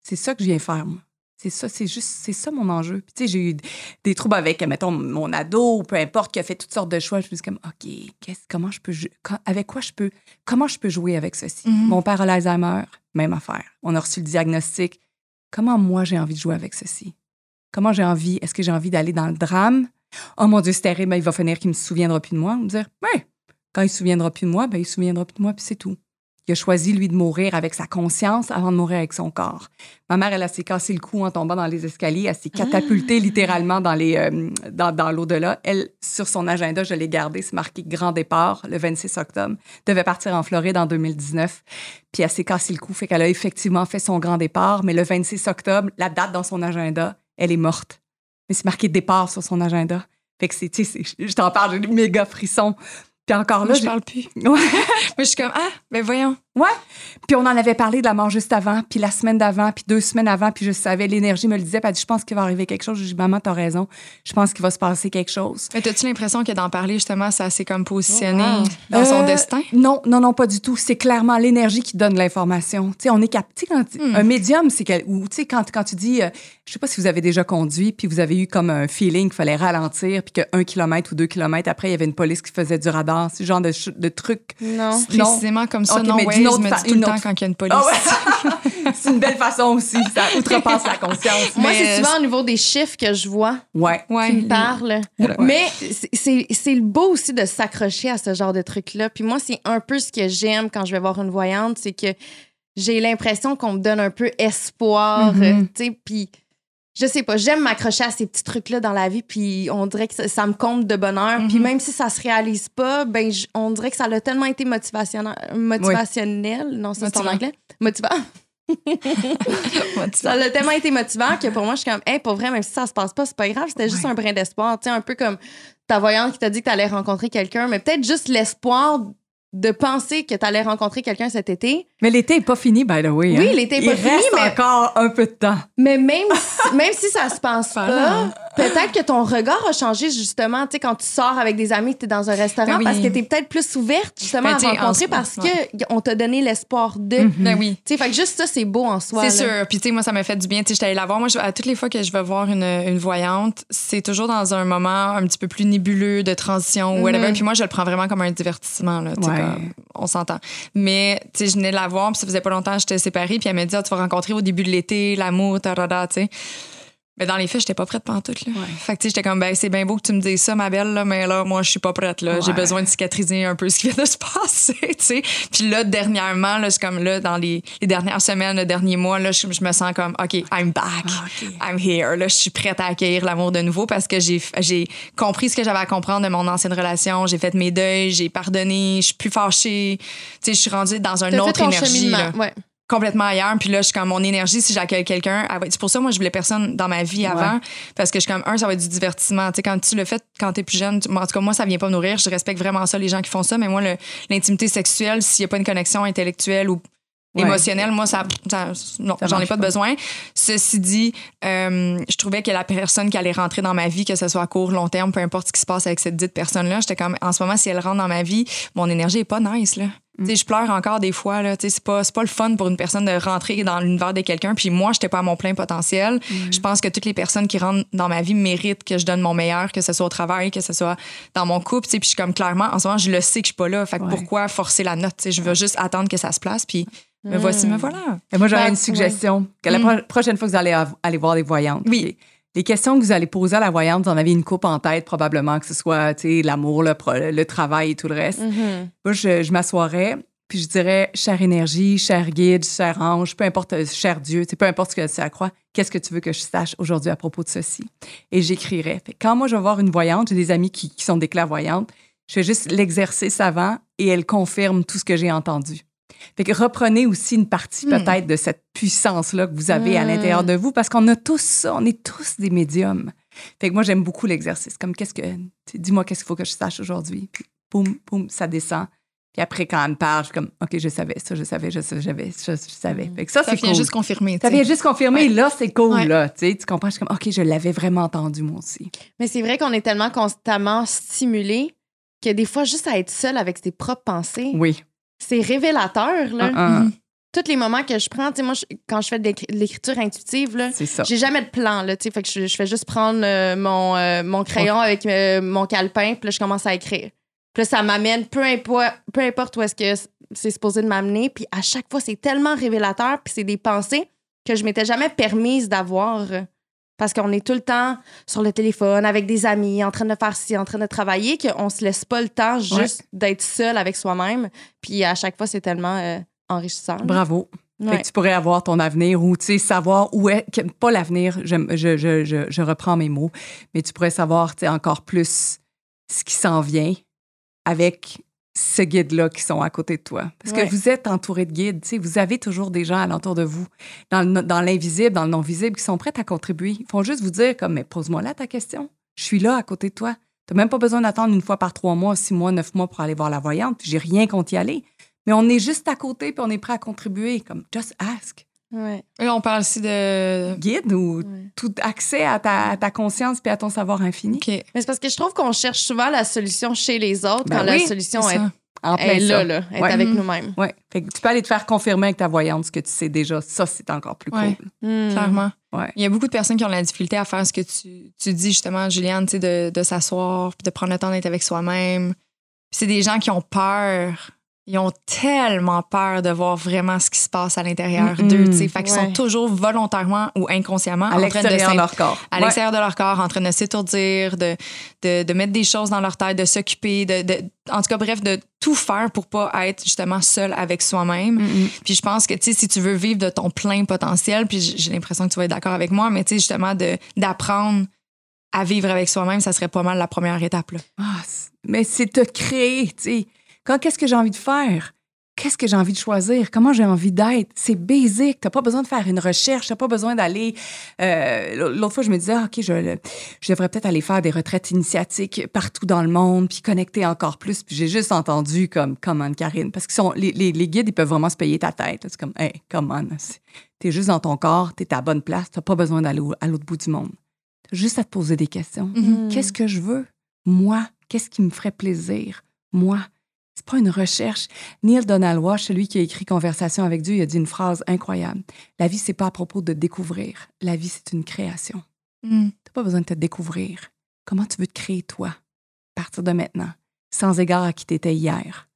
C'est ça que je viens faire, moi. C'est ça, c'est juste, c'est ça mon enjeu. Puis, tu sais, j'ai eu des troubles avec, mettons, mon ado ou peu importe, qui a fait toutes sortes de choix. Je me suis comme, OK, comment je peux, avec quoi je peux, comment je peux jouer avec ceci? Mhm. Mon père a l'Alzheimer, même affaire. On a reçu le diagnostic. Comment moi j'ai envie de jouer avec ceci? Comment j'ai envie, est-ce que j'ai envie d'aller dans le drame? Oh mon Dieu, c'est terrible, ben, il va finir qu'il me souviendra plus de moi. Me dire, ouais, quand il se souviendra plus de moi, ben, il se souviendra plus de moi, puis c'est tout. Il a choisi, lui, de mourir avec sa conscience avant de mourir avec son corps. Ma mère, elle, elle s'est cassé le cou en tombant dans les escaliers. Elle s'est catapultée littéralement dans, les, euh, dans, dans l'au-delà. Elle, sur son agenda, je l'ai gardé, c'est marqué grand départ le 26 octobre. Devait partir en Floride en 2019. Puis elle s'est cassé le cou, fait qu'elle a effectivement fait son grand départ. Mais le 26 octobre, la date dans son agenda, elle est morte. Mais c'est marqué départ sur son agenda. Fait que c'est, tu sais, c'est- je t'en parle, j'ai des méga frissons. Puis encore là, je parle plus. Ouais. Moi, je suis comme, ah, ben voyons. Ouais. Puis on en avait parlé de la mort juste avant, puis la semaine d'avant, puis deux semaines avant, puis je savais, l'énergie me le disait, puis elle dit, je pense qu'il va arriver quelque chose. J'ai dit, maman, t'as raison. Je pense qu'il va se passer quelque chose. Mais as-tu l'impression que d'en parler, justement, ça s'est comme positionné Oh, wow. dans son Euh, destin? Non, non, non, pas du tout. C'est clairement l'énergie qui donne l'information. Tu sais, on est cap... tu sais, quand Hmm. un médium, c'est quel... ou tu sais quand, quand tu dis, euh, je sais pas si vous avez déjà conduit, puis vous avez eu comme un feeling qu'il fallait ralentir, puis que un kilomètre ou deux kilomètres après, il y avait une police qui faisait du radar, ce genre de, trucs. Non. Non. Précisément comme ça, non, mais D'une autre me tout le une temps quand il y a une police. Ah ouais. c'est une belle façon aussi. Ça outrepasse la conscience. Moi, c'est souvent au niveau des chiffres que je vois Ouais. Ouais. qui me parlent. Ouais. Mais c'est- c'est c'est le beau aussi de s'accrocher à ce genre de trucs-là. Puis moi, c'est un peu ce que j'aime quand je vais voir une voyante, c'est que j'ai l'impression qu'on me donne un peu espoir. Euh, tu sais, puis je sais pas, j'aime m'accrocher à ces petits trucs-là dans la vie, puis on dirait que ça, ça me comble de bonheur. Puis Mhm. même si ça se réalise pas, ben j- on dirait que ça a tellement été motivationnel. motivationnel. Non, c'est en Motivant. anglais. Motivant. Ça a tellement été motivant que pour moi, je suis comme, hey, pour vrai, même si ça se passe pas, c'est pas grave, c'était juste Ouais. un brin d'espoir. Tu sais, un peu comme ta voyante qui t'a dit que tu allais rencontrer quelqu'un, mais peut-être juste l'espoir de penser que tu allais rencontrer quelqu'un cet été. Mais l'été n'est pas fini, by the way. Oui, hein. l'été est Il pas fini, reste mais- encore un peu de temps. Mais même si, même si ça se passe pas, peut-être que ton regard a changé justement, tu sais, quand tu sors avec des amis, que tu es dans un restaurant, Ben oui. parce que tu es peut-être plus ouverte justement Ben, à rencontrer parce ouais. que on t'a donné l'espoir de. Mhm. Ben oui. Tu sais, fait que juste ça, c'est beau en soi. C'est sûr. Puis, tu sais, moi, ça m'a fait du bien. Tu sais, j'étais allée la voir. Moi, je- à toutes les fois que je vais voir une, une voyante, c'est toujours dans un moment un petit peu plus nébuleux de transition ou whatever. Mhm. Puis moi, je le prends vraiment comme un divertissement, là. Ouais. comme, on s'entend. Mais, tu sais, je venais de la voir, puis ça faisait pas longtemps que j'étais séparée. Puis elle m'a dit, Ah, tu vas rencontrer au début de l'été l'amour, tarada, tu sais. Mais dans les faits, j'étais pas prête pantoute, là. Fait que, tu sais, j'étais comme, ben, c'est bien beau que tu me dises ça, ma belle, là, mais là, moi, je suis pas prête, là. J'ai Ouais. besoin de cicatriser un peu ce qui vient de se passer, tu sais. Puis là, dernièrement, là, c'est comme là, dans les, les dernières semaines, le dernier mois, là, je, je me sens comme, OK, I'm back. I'm here. Là, je suis prête à accueillir l'amour de nouveau parce que j'ai, j'ai compris ce que j'avais à comprendre de mon ancienne relation. J'ai fait mes deuils, j'ai pardonné, je suis plus fâchée. Tu sais, je suis rendue dans une autre énergie, cheminement. là Ouais. Complètement ailleurs. Puis là, je suis comme mon énergie, si j'accueille quelqu'un, elle va être- c'est pour ça, moi, je voulais personne dans ma vie avant. Parce que je suis comme, un, ça va être du divertissement. Tu sais, quand tu le fais quand t'es plus jeune, tu- en tout cas, moi, ça vient pas me nourrir. Je respecte vraiment ça, les gens qui font ça. Mais moi, l'intimité sexuelle, s'il y a pas une connexion intellectuelle ou Ouais. émotionnelle, moi, ça, ça- non, j'en ai marche pas de pas. besoin. Ceci dit, euh, je trouvais que la personne qui allait rentrer dans ma vie, que ce soit à court, long terme, peu importe ce qui se passe avec cette dite personne-là, j'étais comme, en ce moment, si elle rentre dans ma vie, mon énergie est pas nice, là. Tu sais, je pleure encore des fois, là. Tu sais, c'est pas, c'est pas le fun pour une personne de rentrer dans l'univers de quelqu'un. Puis moi, j'étais pas à mon plein potentiel. Je pense que toutes les personnes qui rentrent dans ma vie méritent que je donne mon meilleur, que ce soit au travail, que ce soit dans mon couple, tu sais. Puis je suis comme, clairement, en ce moment, je le sais que je suis pas là. Fait que Ouais. pourquoi forcer la note? Tu sais, je veux juste attendre que ça se place. Puis me voici, me voilà. Et moi, j'aurais Ben, une suggestion. Que la Mm. pro- prochaine fois que vous allez voir des voyantes, Oui. Les questions que vous allez poser à la voyante, vous en avez une coupe en tête, probablement, que ce soit tu l'amour, le, travail et tout le reste. Mhm. Moi, je, je m'assoirais, puis je dirais, chère énergie, cher guide, cher ange, peu importe, euh, cher Dieu, tu peu importe ce que c'est à croire, qu'est-ce que tu veux que je sache aujourd'hui à propos de ceci? Et j'écrirais. Quand moi, je vais voir une voyante, j'ai des amis qui, qui sont des clairvoyantes, je fais juste l'exercice avant et elle confirme tout ce que j'ai entendu. Fait que reprenez aussi une partie Hmm. peut-être de cette puissance-là que vous avez à Hmm. l'intérieur de vous parce qu'on a tous ça, on est tous des médiums. Fait que moi, j'aime beaucoup l'exercice. Comme qu'est-ce que. Dis-moi qu'est-ce qu'il faut que je sache aujourd'hui. Puis boum, boum, ça descend. Puis après, quand elle me parle, je suis comme, OK, je savais ça, je savais, je savais, je, je savais. Fait que ça, Ça c'est vient cool. juste confirmer. ça vient juste confirmer. Ouais. Là, c'est cool, Ouais. là. Tu comprends? Je suis comme, OK, je l'avais vraiment entendu, moi aussi. Mais c'est vrai qu'on est tellement constamment stimulé que des fois, juste à être seul avec ses propres pensées, Oui. C'est révélateur. Là. Un, Mhm. Tous les moments que je prends, tu sais, moi, je- quand je fais de l'écri- de l'écriture intuitive, là, j'ai jamais de plan. Là, tu sais, fait que je, je fais juste prendre euh, mon, euh, mon crayon avec euh, mon calepin, puis là, je commence à écrire. Puis là, ça m'amène, peu importe, peu importe où est-ce que c'est supposé de m'amener. Puis à chaque fois, c'est tellement révélateur, puis c'est des pensées que je m'étais jamais permise d'avoir. Parce qu'on est tout le temps sur le téléphone, avec des amis, en train de faire ci, en train de travailler, qu'on se laisse pas le temps juste d'être seul avec soi-même. Puis à chaque fois, c'est tellement euh, enrichissant. Bravo. Fait Ouais. que tu pourrais avoir ton avenir ou, tu sais, savoir où est, pas l'avenir, je, je, je, je, je reprends mes mots, mais tu pourrais savoir, encore plus ce qui s'en vient avec ce guide-là qui sont à côté de toi. Parce Ouais. que vous êtes entouré de guides, vous avez toujours des gens alentour de vous, dans, le- dans l'invisible, dans le non-visible, qui sont prêts à contribuer. Ils font juste vous dire, comme, mais pose-moi là ta question. Je suis là à côté de toi. Tu n'as même pas besoin d'attendre une fois par trois mois, six mois, neuf mois pour aller voir la voyante. J'ai rien contre y aller. Mais on est juste à côté puis on est prêt à contribuer. Comme, just ask. Ouais. Là, on parle aussi de. Guide ou Ouais. tout accès à ta, à ta conscience puis à ton savoir infini. Mais c'est parce que je trouve qu'on cherche souvent la solution chez les autres Ben quand la solution est, là, là, est Ouais. avec Mhm. nous-mêmes. Ouais. Fait que tu peux aller te faire confirmer avec ta voyante ce que tu sais déjà. Ça, c'est encore plus Ouais. cool. Hmm. Clairement. Ouais. Il y a beaucoup de personnes qui ont la difficulté à faire ce que tu, tu dis, justement, Juliane, de, de s'asseoir, puis de prendre le temps d'être avec soi-même. C'est des gens qui ont peur. Ils ont tellement peur de voir vraiment ce qui se passe à l'intérieur Mm-mm. d'eux, tu sais. Fait qu'ils Ouais. sont toujours volontairement ou inconsciemment À de l'extérieur de leur corps. à Ouais. l'extérieur de leur corps, en train de s'étourdir, de, de, de mettre des choses dans leur tête, de s'occuper, de, de- en tout cas, bref, de tout faire pour pas être justement seul avec soi-même. Puis je pense que, tu sais, si tu veux vivre de ton plein potentiel, puis j'ai l'impression que tu vas être d'accord avec moi, mais tu sais, justement, de- d'apprendre à vivre avec soi-même, ça serait pas mal la première étape. Là. C'est- mais c'est te créer, tu sais. Quand qu'est-ce que j'ai envie de faire? qu'est-ce que j'ai envie de choisir? Comment j'ai envie d'être? C'est basic. T'as pas besoin de faire une recherche. T'as pas besoin d'aller. Euh, L'autre fois, je me disais, ah, OK, je, je devrais peut-être aller faire des retraites initiatiques partout dans le monde, puis connecter encore plus. Puis j'ai juste entendu comme, come on, Karine. Parce que sont, les, les, les, guides, ils peuvent vraiment se payer ta tête. C'est comme, hey, come on. T'es juste dans ton corps, t'es à la bonne place. T'as pas besoin d'aller à l'autre bout du monde. T'as juste à te poser des questions. Mhm. Qu'est-ce que je veux? Moi, qu'est-ce qui me ferait plaisir? Moi, c'est pas une recherche. Neil Donald Walsh, celui qui a écrit Conversation avec Dieu, il a dit une phrase incroyable. La vie, c'est pas à propos de découvrir. La vie, c'est une création. Mm. T'as pas besoin de te découvrir. Comment tu veux te créer toi, à partir de maintenant, sans égard à qui t'étais hier.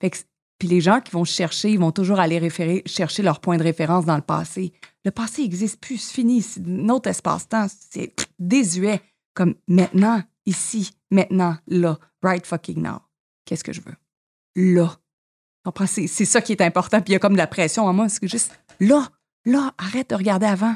Fait que, puis les gens qui vont chercher, ils vont toujours aller référer, chercher leur point de référence dans le passé. Le passé n'existe plus, c'est fini, c'est notre espace-temps, c'est désuet. Comme maintenant, ici, maintenant, là, right fucking now. Qu'est-ce que je veux? Là. C'est, c'est ça qui est important. Puis il y a comme de la pression en moi. C'est juste là, là, arrête de regarder avant.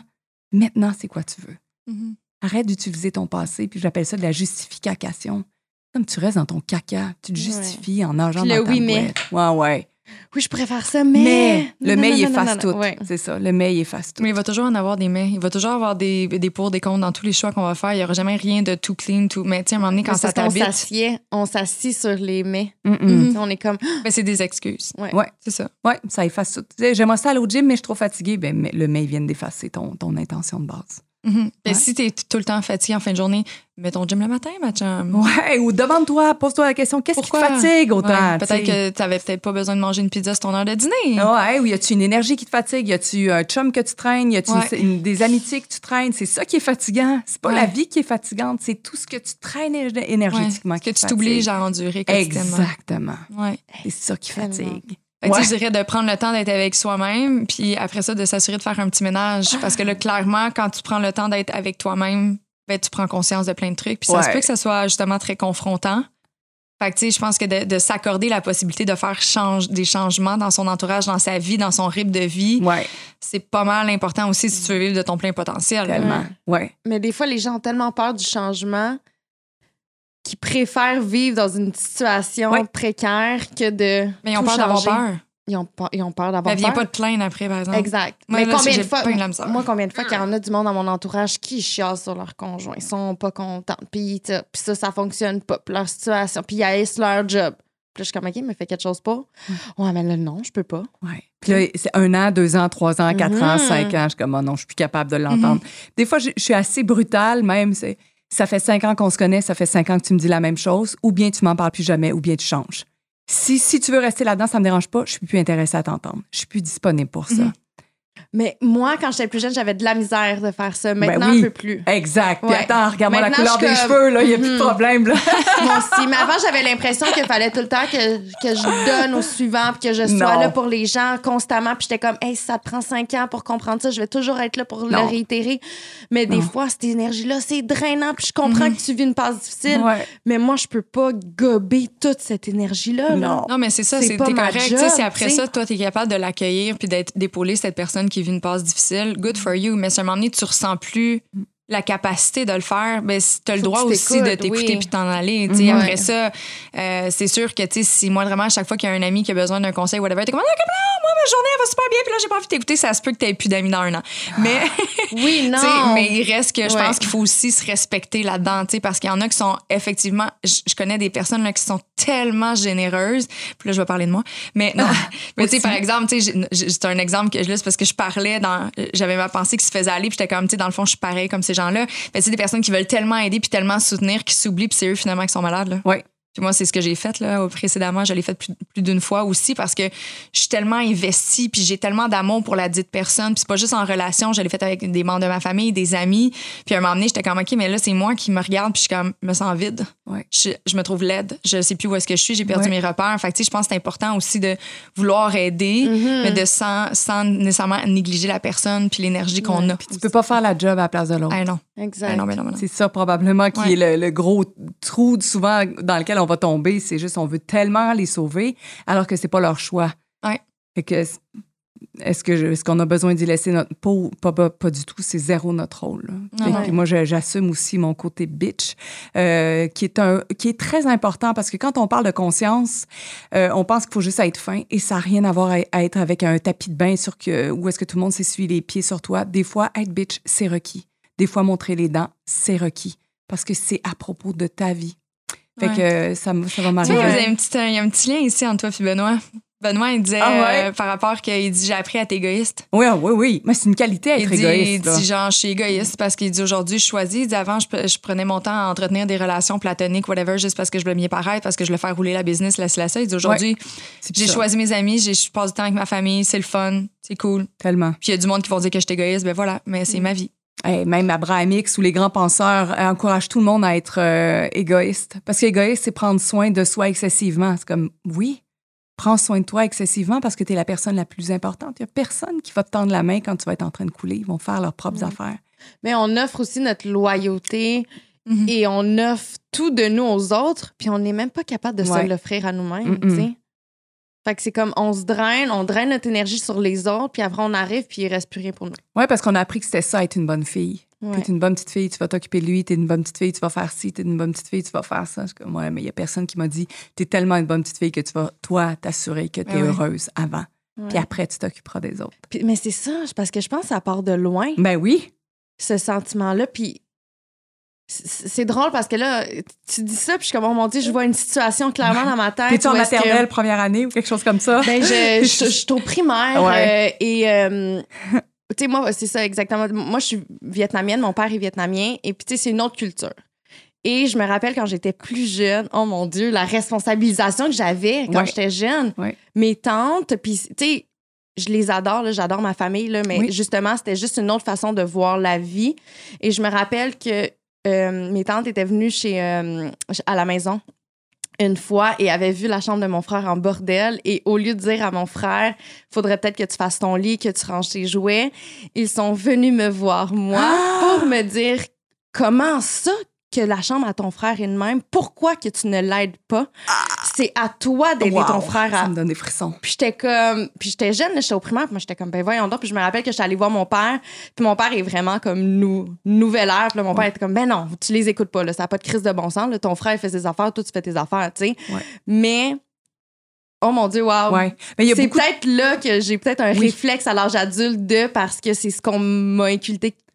Maintenant, c'est quoi tu veux. Mhm. Arrête d'utiliser ton passé. Puis j'appelle ça de la justification. Comme tu restes dans ton caca, tu te Ouais. justifies en nageant Puis dans le ta oui, mais. Ouais, ouais. Oui, je préfère ça, mais. Mais, le Non, mais, non, il non, non, efface tout. ouais. C'est ça. Le mais, il efface tout. Mais il va toujours en avoir des mais. Il va toujours avoir des, des pour, des contre dans tous les choix qu'on va faire. Il n'y aura jamais rien de tout clean, tout. Mais tu sais, à un moment donné, quand Mais ça t'habite, s'assied, on s'assit sur les mais. Mm, mm. Mhm. On est comme. ben, c'est des excuses. Ouais. Ouais. C'est ça. Ouais, ça efface tout. J'aimerais ça aller au gym, mais je suis trop fatiguée. Ben, mais le mais, il vient d'effacer ton, ton intention de base. Mhm. Ben, Ouais. Si tu es tout le temps fatigué en fin de journée, mets ton gym le matin, ma chum. Ouais, ou demande-toi, pose-toi la question, qu'est-ce qui te fatigue autant? Ouais, peut-être que tu n'avais peut-être pas besoin de manger une pizza sur ton heure de dîner. Ouais, ou y a-tu une énergie qui te fatigue? Y a-tu un chum que tu traînes? Y a-tu Ouais. des amitiés que tu traînes? C'est ça qui est fatigant. C'est pas Ouais. la vie qui est fatigante, c'est tout ce que tu traînes énergétiquement Que qui tu t'obliges à endurer quotidiennement. Exactement. Ouais. C'est ça qui Tellement. fatigue. Fait que, tu sais, Ouais. Je dirais de prendre le temps d'être avec soi-même, puis après ça, de s'assurer de faire un petit ménage. Parce que là, clairement, quand tu prends le temps d'être avec toi-même, ben, tu prends conscience de plein de trucs. Puis ça Ouais. se peut que ça soit justement très confrontant. Fait que, tu sais, je pense que de, de s'accorder la possibilité de faire change, des changements dans son entourage, dans sa vie, dans son rythme de vie, Ouais, c'est pas mal important aussi si tu veux vivre de ton plein potentiel. tellement. Ouais. Mais des fois, les gens ont tellement peur du changement qu'ils préfèrent vivre dans une situation Ouais. précaire que de. Mais ils ont tout peur d'avoir peur. Ils ont, peur- ils ont peur d'avoir Elle vient peur. pas te plaindre après, par exemple. Exact. Moi, mais là, combien de fois, de moi, combien de fois qu'il y en a du monde dans mon entourage qui chialent sur leur conjoint, ils sont pas contents, puis ça, puis ça, ça fonctionne pas, puis leur situation, puis ils haïssent leur job. Puis là, je suis comme, OK, mais fais quelque chose pas. Ouais, mais là, non, je peux pas. Ouais. Puis là, c'est un an, deux ans, trois ans, quatre ans, Mhm. cinq ans. Je suis comme, oh non, je suis plus capable de l'entendre. Des fois, je, je suis assez brutale, même. C'est, ça fait cinq ans qu'on se connaît, ça fait cinq ans que tu me dis la même chose, ou bien tu m'en parles plus jamais, ou bien tu changes. Si, si tu veux rester là-dedans, ça me dérange pas, je suis plus intéressée à t'entendre. Je suis plus disponible pour ça. Mhm. Mais moi, quand j'étais plus jeune, j'avais de la misère de faire ça. Maintenant, Ben oui. un peu plus. Exact. Puis Ouais. attends, regarde-moi la couleur des suis cheveux, là, il n'y a plus Mhm. de problème, là. Moi aussi. Mais avant, j'avais l'impression qu'il fallait tout le temps que, que je donne au suivant, puis que je sois Non. là pour les gens constamment. Puis j'étais comme, hey, ça te prend cinq ans pour comprendre ça, je vais toujours être là pour Non. le réitérer. Mais des fois, cette énergie-là, c'est drainant. Puis je comprends Mhm. que tu vis une passe difficile. Ouais. Mais moi, je peux pas gober toute cette énergie-là. là. Non. Non, mais c'est ça, C'est correct. Tu si après tu ça, toi, t'es capable de l'accueillir puis d'être d'épauler cette personne qui vit une passe difficile, good for you. Mais à un moment donné, tu ressens plus la capacité de le faire, ben, tu as le droit aussi de t'écouter oui. puis t'en aller. Mhm. Après Ouais. ça, euh, c'est sûr que tu sais, si moi, vraiment, à chaque fois qu'il y a un ami qui a besoin d'un conseil, whatever, t'es comme, ah, comme, non, moi, ma journée, elle va super bien, puis là, j'ai pas envie de t'écouter, ça se peut que t'aies plus d'amis dans un an. Mais. Oui, non. Mais il reste que je Ouais. pense qu'il faut aussi se respecter là-dedans, parce qu'il y en a qui sont effectivement, je, connais des personnes là, qui sont tellement généreuses. Puis là, je vais parler de moi. Mais non, mais tu sais, par exemple, c'est un exemple que je laisse parce que je parlais dans, j'avais ma pensée qui se faisait aller, puis j'étais comme, tu sais, dans le fond, je suis pareil comme ces sais, des personnes qui veulent tellement aider puis tellement soutenir, qui s'oublient, puis c'est eux finalement qui sont malades, là. Puis moi, c'est ce que j'ai fait là, précédemment. Je l'ai fait plus, plus d'une fois aussi parce que je suis tellement investie puis j'ai tellement d'amour pour la dite personne. Puis c'est pas juste en relation. Je l'ai fait avec des membres de ma famille, des amis. Puis à un moment donné, j'étais comme, OK, mais là, c'est moi qui me regarde puis je suis comme, me sens vide. Ouais. Je, je me trouve laide. Je sais plus où est-ce que je suis. J'ai perdu Ouais. mes repères. Fait que, tu sais, je pense que c'est important aussi de vouloir aider, Mhm. mais de sans, sans nécessairement négliger la personne puis l'énergie qu'on Ouais. a. Tu peux pas faire la job à la place de l'autre. Ah non. Exact. Ah non, mais non, mais non. C'est ça probablement qui Ouais. est le, le gros trou souvent dans lequel on va tomber. C'est juste on veut tellement les sauver alors que c'est pas leur choix. Ouais. Fait que est-ce que je- est-ce qu'on a besoin d'y laisser notre peau? Pas, pas, pas du tout, c'est zéro notre rôle. que Ouais. Moi, j'assume aussi mon côté bitch, euh, qui, est un, qui est très important parce que quand on parle de conscience, euh, on pense qu'il faut juste être fin et ça n'a rien à voir à, à être avec un tapis de bain sur que, où est-ce que tout le monde s'essuie les pieds sur toi. Des fois, être bitch, c'est requis. Des fois, montrer les dents, c'est requis parce que c'est à propos de ta vie. Fait Ouais. que ça, ça va Tu m'arriver. vois, il y a un petit- il y a un petit lien ici entre toi et Benoît. Benoît, il disait Ah ouais? euh, par rapport qu'il dit j'ai appris à être égoïste. Oui, oui, oui. Mais c'est une qualité à Il être dit, égoïste. il dit genre, je suis égoïste parce qu'il dit aujourd'hui, je choisis. Il dit avant, je, pre- je prenais mon temps à entretenir des relations platoniques, whatever, juste parce que je voulais mieux paraître, parce que je voulais faire rouler la business, la la ça. Il dit aujourd'hui, j'ai choisi mes amis, je passe du temps avec ma famille, c'est le fun, c'est cool. Tellement. Puis il y a du monde qui vont dire que je suis égoïste, ben voilà, mais c'est ma vie. Même Abraham X ou les grands penseurs euh, encouragent tout le monde à être euh, égoïste. Parce qu'égoïste, c'est prendre soin de soi excessivement. C'est comme, oui, prends soin de toi excessivement parce que tu es la personne la plus importante. Il n'y a personne qui va te tendre la main quand tu vas être en train de couler. Ils vont faire leurs propres affaires. Mais on offre aussi notre loyauté Mhm. et on offre tout de nous aux autres, puis on n'est même pas capable de Ouais. se l'offrir à nous-mêmes. Fait que c'est comme on se draine, on draine notre énergie sur les autres, puis après on arrive, puis il reste plus rien pour nous. Oui, parce qu'on a appris que c'était ça, être une bonne fille. Ouais. T'es une bonne petite fille, tu vas t'occuper de lui. T'es une bonne petite fille, tu vas faire ci. T'es une bonne petite fille, tu vas faire ça. Je ouais, mais il y a personne qui m'a dit, t'es tellement une bonne petite fille que tu vas, toi, t'assurer que t'es oui. heureuse avant. Ouais. Puis après, tu t'occuperas des autres. Puis- mais c'est ça, parce que je pense que ça part de loin, Ben oui. ce sentiment-là. Puis c'est drôle parce que là, tu dis ça, puis je suis comme, oh mon Dieu, je vois une situation clairement dans ma tête. T'es-tu en que- maternelle première année ou quelque chose comme ça? Ben, je, je, je suis au primaire Ouais. euh, et euh, tu sais moi c'est ça exactement. Moi je suis vietnamienne, mon père est vietnamien et puis tu sais c'est une autre culture. Et je me rappelle quand j'étais plus jeune, oh mon dieu, la responsabilisation que j'avais quand Ouais. j'étais jeune. Ouais. Mes tantes puis tu sais je les adore, j'adore ma famille, là, mais Oui. justement, c'était juste une autre façon de voir la vie. Et je me rappelle que euh, mes tantes étaient venues chez, euh, à la maison une fois et avaient vu la chambre de mon frère en bordel. Et au lieu de dire à mon frère, faudrait peut-être que tu fasses ton lit, que tu ranges tes jouets, ils sont venus me voir, moi, Ah! pour me dire comment ça que la chambre à ton frère est de même, pourquoi que tu ne l'aides pas? C'est à toi d'aider Wow, ton frère à, Ça me donne des frissons. puis j'étais comme, puis j'étais jeune, là, j'étais au primaire, puis moi j'étais comme ben voyons donc, puis je me rappelle que j'étais allée voir mon père, puis mon père est vraiment comme nou, nouvelle ère, puis là, mon père était comme ben non, tu les écoutes pas là, ça a pas de crise de bon sens, là, ton frère il fait ses affaires, toi tu fais tes affaires, tu sais. Ouais. Mais oh mon dieu, waouh. Ouais. Mais il y a C'est beaucoup. peut-être là que j'ai peut-être un Oui. réflexe à l'âge adulte de parce que c'est ce qu'on m'a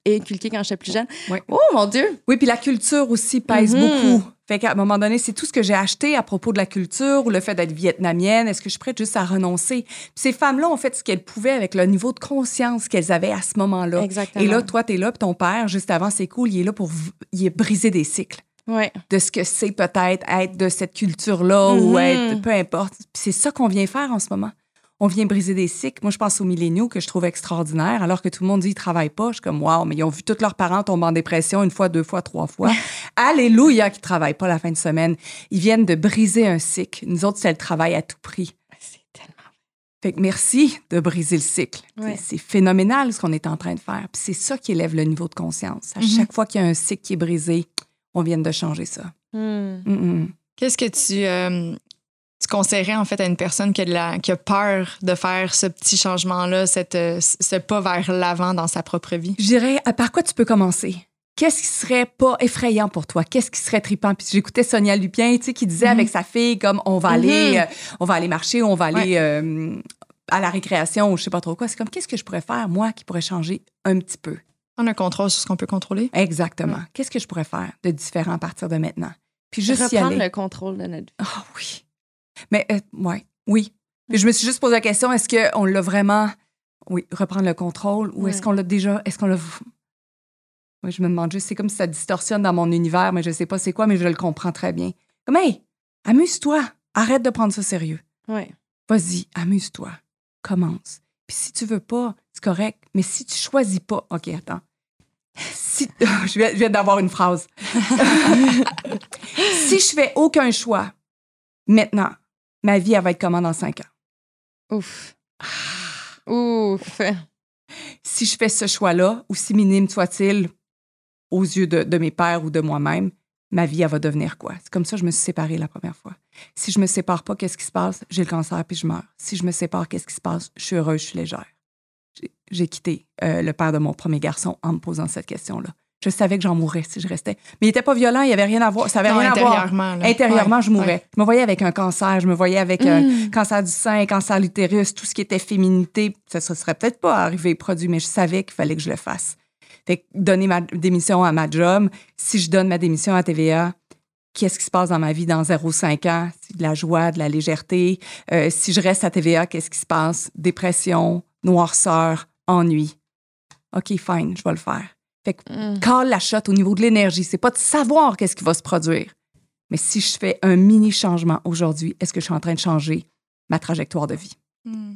inculqué, inculqué quand j'étais plus jeune. Ouais. Oh mon dieu. Oui, puis la culture aussi pèse Mhm. beaucoup. Fait qu'à un moment donné, c'est tout ce que j'ai acheté à propos de la culture ou le fait d'être vietnamienne. Est-ce que je suis prête juste à renoncer? Puis ces femmes-là ont fait ce qu'elles pouvaient avec le niveau de conscience qu'elles avaient à ce moment-là. Exactement. Et là, toi, t'es là, puis ton père, juste avant, c'est cool, il est là pour il est briser des cycles Ouais. de ce que c'est peut-être être de cette culture-là ou Mhm. être, peu importe. Puis c'est ça qu'on vient faire en ce moment. On vient briser des cycles. Moi, je pense aux milléniaux que je trouve extraordinaires, alors que tout le monde dit qu'ils travaillent pas. Je suis comme, waouh, mais ils ont vu tous leurs parents tomber en dépression une fois, deux fois, trois fois. Alléluia qu'ils travaillent pas la fin de semaine. Ils viennent de briser un cycle. Nous autres, c'est le travail à tout prix. C'est tellement. Fait que merci de briser le cycle. Ouais. C'est fénoménal ce qu'on est en train de faire. Puis c'est ça qui élève le niveau de conscience. À Mhm. chaque fois qu'il y a un cycle qui est brisé, on vient de changer ça. Hmm. Mm, mm. Qu'est-ce que tu, euh, tu conseillerais en fait à une personne qui a, de la, qui a peur de faire ce petit changement-là, cette, euh, ce pas vers l'avant dans sa propre vie? Je dirais, à par quoi tu peux commencer? Qu'est-ce qui serait pas effrayant pour toi? Qu'est-ce qui serait trippant? Puis j'écoutais Sonia Lupien, tu sais, qui disait Mhm. avec sa fille, comme, on va aller, Mhm. euh, on va aller marcher, on va aller euh, à la récréation ou je sais pas trop quoi. C'est comme, qu'est-ce que je pourrais faire, moi, qui pourrait changer un petit peu? On a un contrôle sur ce qu'on peut contrôler. Exactement. Qu'est-ce que je pourrais faire de différent à partir de maintenant? Puis juste y Reprendre aller. le contrôle de notre vie. Ah oui. Mais, euh, ouais, oui. Puis je me suis juste posé la question, est-ce qu'on l'a vraiment, oui, reprendre le contrôle ou est-ce qu'on l'a déjà, est-ce qu'on l'a... Oui, je me demande juste, c'est comme si ça distorsionne dans mon univers, mais je sais pas c'est quoi, mais je le comprends très bien. Comme, hey, amuse-toi, arrête de prendre ça sérieux. Ouais. Vas-y, amuse-toi, commence. Puis si tu veux pas, c'est correct, mais si tu choisis pas, OK, attends. Si, je viens, je viens d'avoir une phrase. si je fais aucun choix, maintenant, ma vie, elle va être comment dans cinq ans? Ouf. Ouf. Si je fais ce choix-là, aussi minime soit-il aux yeux de, de mes pères ou de moi-même, ma vie, elle va devenir quoi? C'est comme ça que je me suis séparée la première fois. Si je me sépare pas, qu'est-ce qui se passe? J'ai le cancer puis je meurs. Si je me sépare, qu'est-ce qui se passe? Je suis heureuse, je suis légère. j'ai quitté euh, le père de mon premier garçon en me posant cette question-là. Je savais que j'en mourrais si je restais. Mais il n'était pas violent, il n'y avait rien à voir. Ça avait Non, rien à voir. intérieurement, là. Intérieurement, Ouais, je mourrais. ouais. Je me voyais avec un cancer, je me voyais avec un cancer du sein, cancer de l'utérus, tout ce qui était féminité. Ça ne serait peut-être pas arrivé produit, mais je savais qu'il fallait que je le fasse. Fait que donner ma démission à ma job, si je donne ma démission à TVA, qu'est-ce qui se passe dans ma vie dans 0,5 ans? C'est de la joie, de la légèreté. Euh, si je reste à TVA, qu'est-ce qui se passe? Dépression, noirceur, ennui. OK, fine, je vais le faire. Fait que Mm. call la shot au niveau de l'énergie. C'est pas de savoir qu'est-ce qui va se produire. Mais si je fais un mini changement aujourd'hui, est-ce que je suis en train de changer ma trajectoire de vie? Hmm.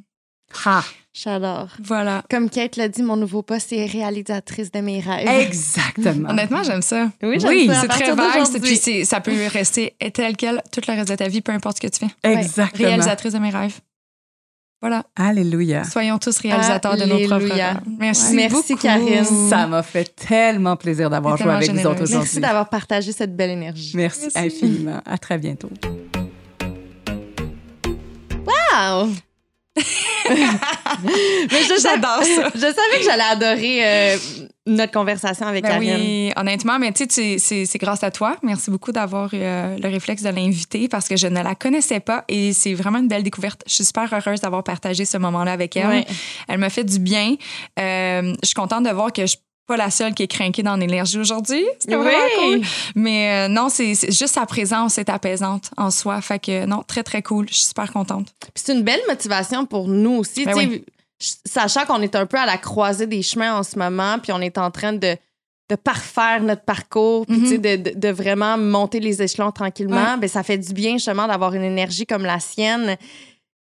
Ha! J'adore. Voilà. Comme Kate l'a dit, mon nouveau poste, c'est réalisatrice de mes rêves. Exactement. Honnêtement, j'aime ça. Oui, j'aime Oui, ça. C'est très d'aujourd'hui. puis ça peut rester tel quel tout le reste de ta vie, peu importe ce que tu fais. Exactement. Réalisatrice de mes rêves. Voilà. Alléluia. Soyons tous réalisateurs de nos propres rêves. Merci, Merci, beaucoup. Karine. Ça m'a fait tellement plaisir d'avoir joué avec vous autres aujourd'hui. Merci d'avoir partagé cette belle énergie. Merci Merci. infiniment. À très bientôt. Wow! Mais je J'adore ça. Je savais que j'allais adorer euh, notre conversation avec Ben Karine. oui, honnêtement, mais tu sais, c'est c'est grâce à toi. Merci beaucoup d'avoir eu euh, le réflexe de l'inviter parce que je ne la connaissais pas et c'est vraiment une belle découverte. Je suis super heureuse d'avoir partagé ce moment-là avec elle. Elle m'a fait du bien. Euh, je suis contente de voir que je pas la seule qui est craquée dans l'énergie aujourd'hui. C'était vraiment Oui. cool. Mais euh, non, c'est juste sa présence est apaisante en soi. Fait que non, très, très cool. Je suis super contente. Puis c'est une belle motivation pour nous aussi, Ben oui. sachant qu'on est un peu à la croisée des chemins en ce moment, puis on est en train de, de parfaire notre parcours, puis Mhm. de- de vraiment monter les échelons tranquillement. Ben, ça fait du bien justement d'avoir une énergie comme la sienne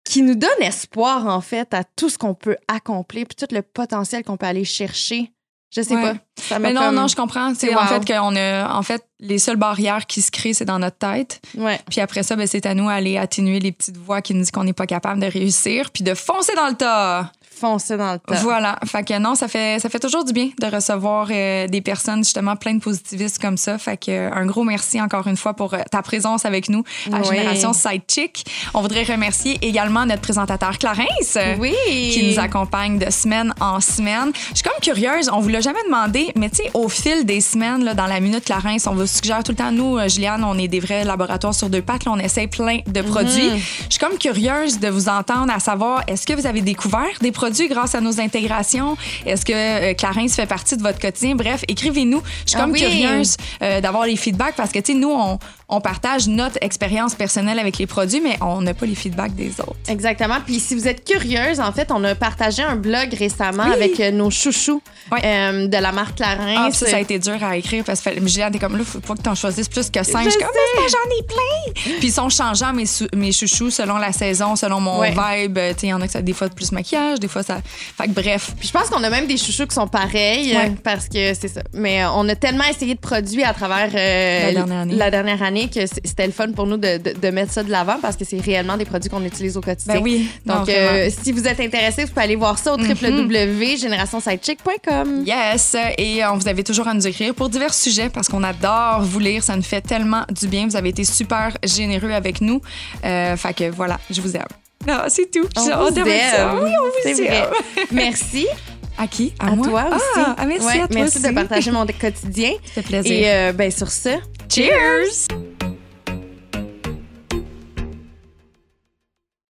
qui nous donne espoir en fait à tout ce qu'on peut accomplir, puis tout le potentiel qu'on peut aller chercher. Je sais Ouais. pas. Ça m'a Mais non, comme- non, je comprends. C'est en fait qu'on a, en fait, les seules barrières qui se créent, c'est dans notre tête. Ouais. Puis après ça, ben, c'est à nous d'aller atténuer les petites voix qui nous disent qu'on n'est pas capable de réussir, puis de foncer dans le tas. Foncer dans le tas. Voilà. Fait que non, ça fait, ça fait toujours du bien de recevoir euh, des personnes justement pleines de positivisme comme ça. Fait que euh, un gros merci encore une fois pour euh, ta présence avec nous à Oui. Génération Sidechick. On voudrait remercier également notre présentateur Clarence. Oui. Qui nous accompagne de semaine en semaine. Je suis comme curieuse, on vous l'a jamais demandé, mais tu sais, au fil des semaines, là, dans la Minute Clarence, on vous suggère tout le temps, nous, Juliane, on est des vrais laboratoires sur deux pattes, là, on essaie plein de produits. Je suis comme curieuse de vous entendre à savoir, est-ce que vous avez découvert des produits grâce à nos intégrations? Est-ce que euh, Clarence fait partie de votre quotidien? Bref, écrivez-nous. Je suis Ah comme oui. curieuse euh, d'avoir les feedbacks parce que, tu sais, nous, on, on partage notre expérience personnelle avec les produits, mais on n'a pas les feedbacks des autres. Exactement. Puis si vous êtes curieuse, en fait, on a partagé un blog récemment Oui. avec euh, nos chouchous euh, de la marque Clarins. Ah, ça, ça a été dur à écrire parce que Juliane, t'es comme là, faut pas que t'en choisisses plus que cinq. Je suis comme, j'en ai plein. Puis ils sont changeants, mes, mes chouchous, selon la saison, selon mon Ouais. vibe. Tu sais, il y en a que ça, des fois, plus maquillage, des fois, ça. Fait que bref. Puis je pense qu'on a même des chouchous qui sont pareils euh, parce que c'est ça. Mais euh, on a tellement essayé de produits à travers euh, La dernière année. la dernière année que c'était le fun pour nous de, de- de mettre ça de l'avant parce que c'est réellement des produits qu'on utilise au quotidien. Ben oui. Donc, euh, si vous êtes intéressé, vous pouvez aller voir ça au www.générationsidechick.com. Yes, et on vous avez toujours à nous écrire pour divers sujets parce qu'on adore vous lire, ça nous fait tellement du bien. Vous avez été super généreux avec nous. Euh, fait que voilà, je vous aime. Non, c'est tout. On J'ai vous aime. Oui, on vous aime. Merci À qui? À, à moi? toi aussi. Ah, ah, merci Ouais, à toi merci aussi. de partager mon quotidien. Ça fait plaisir. Et euh, ben sur ce, Cheers!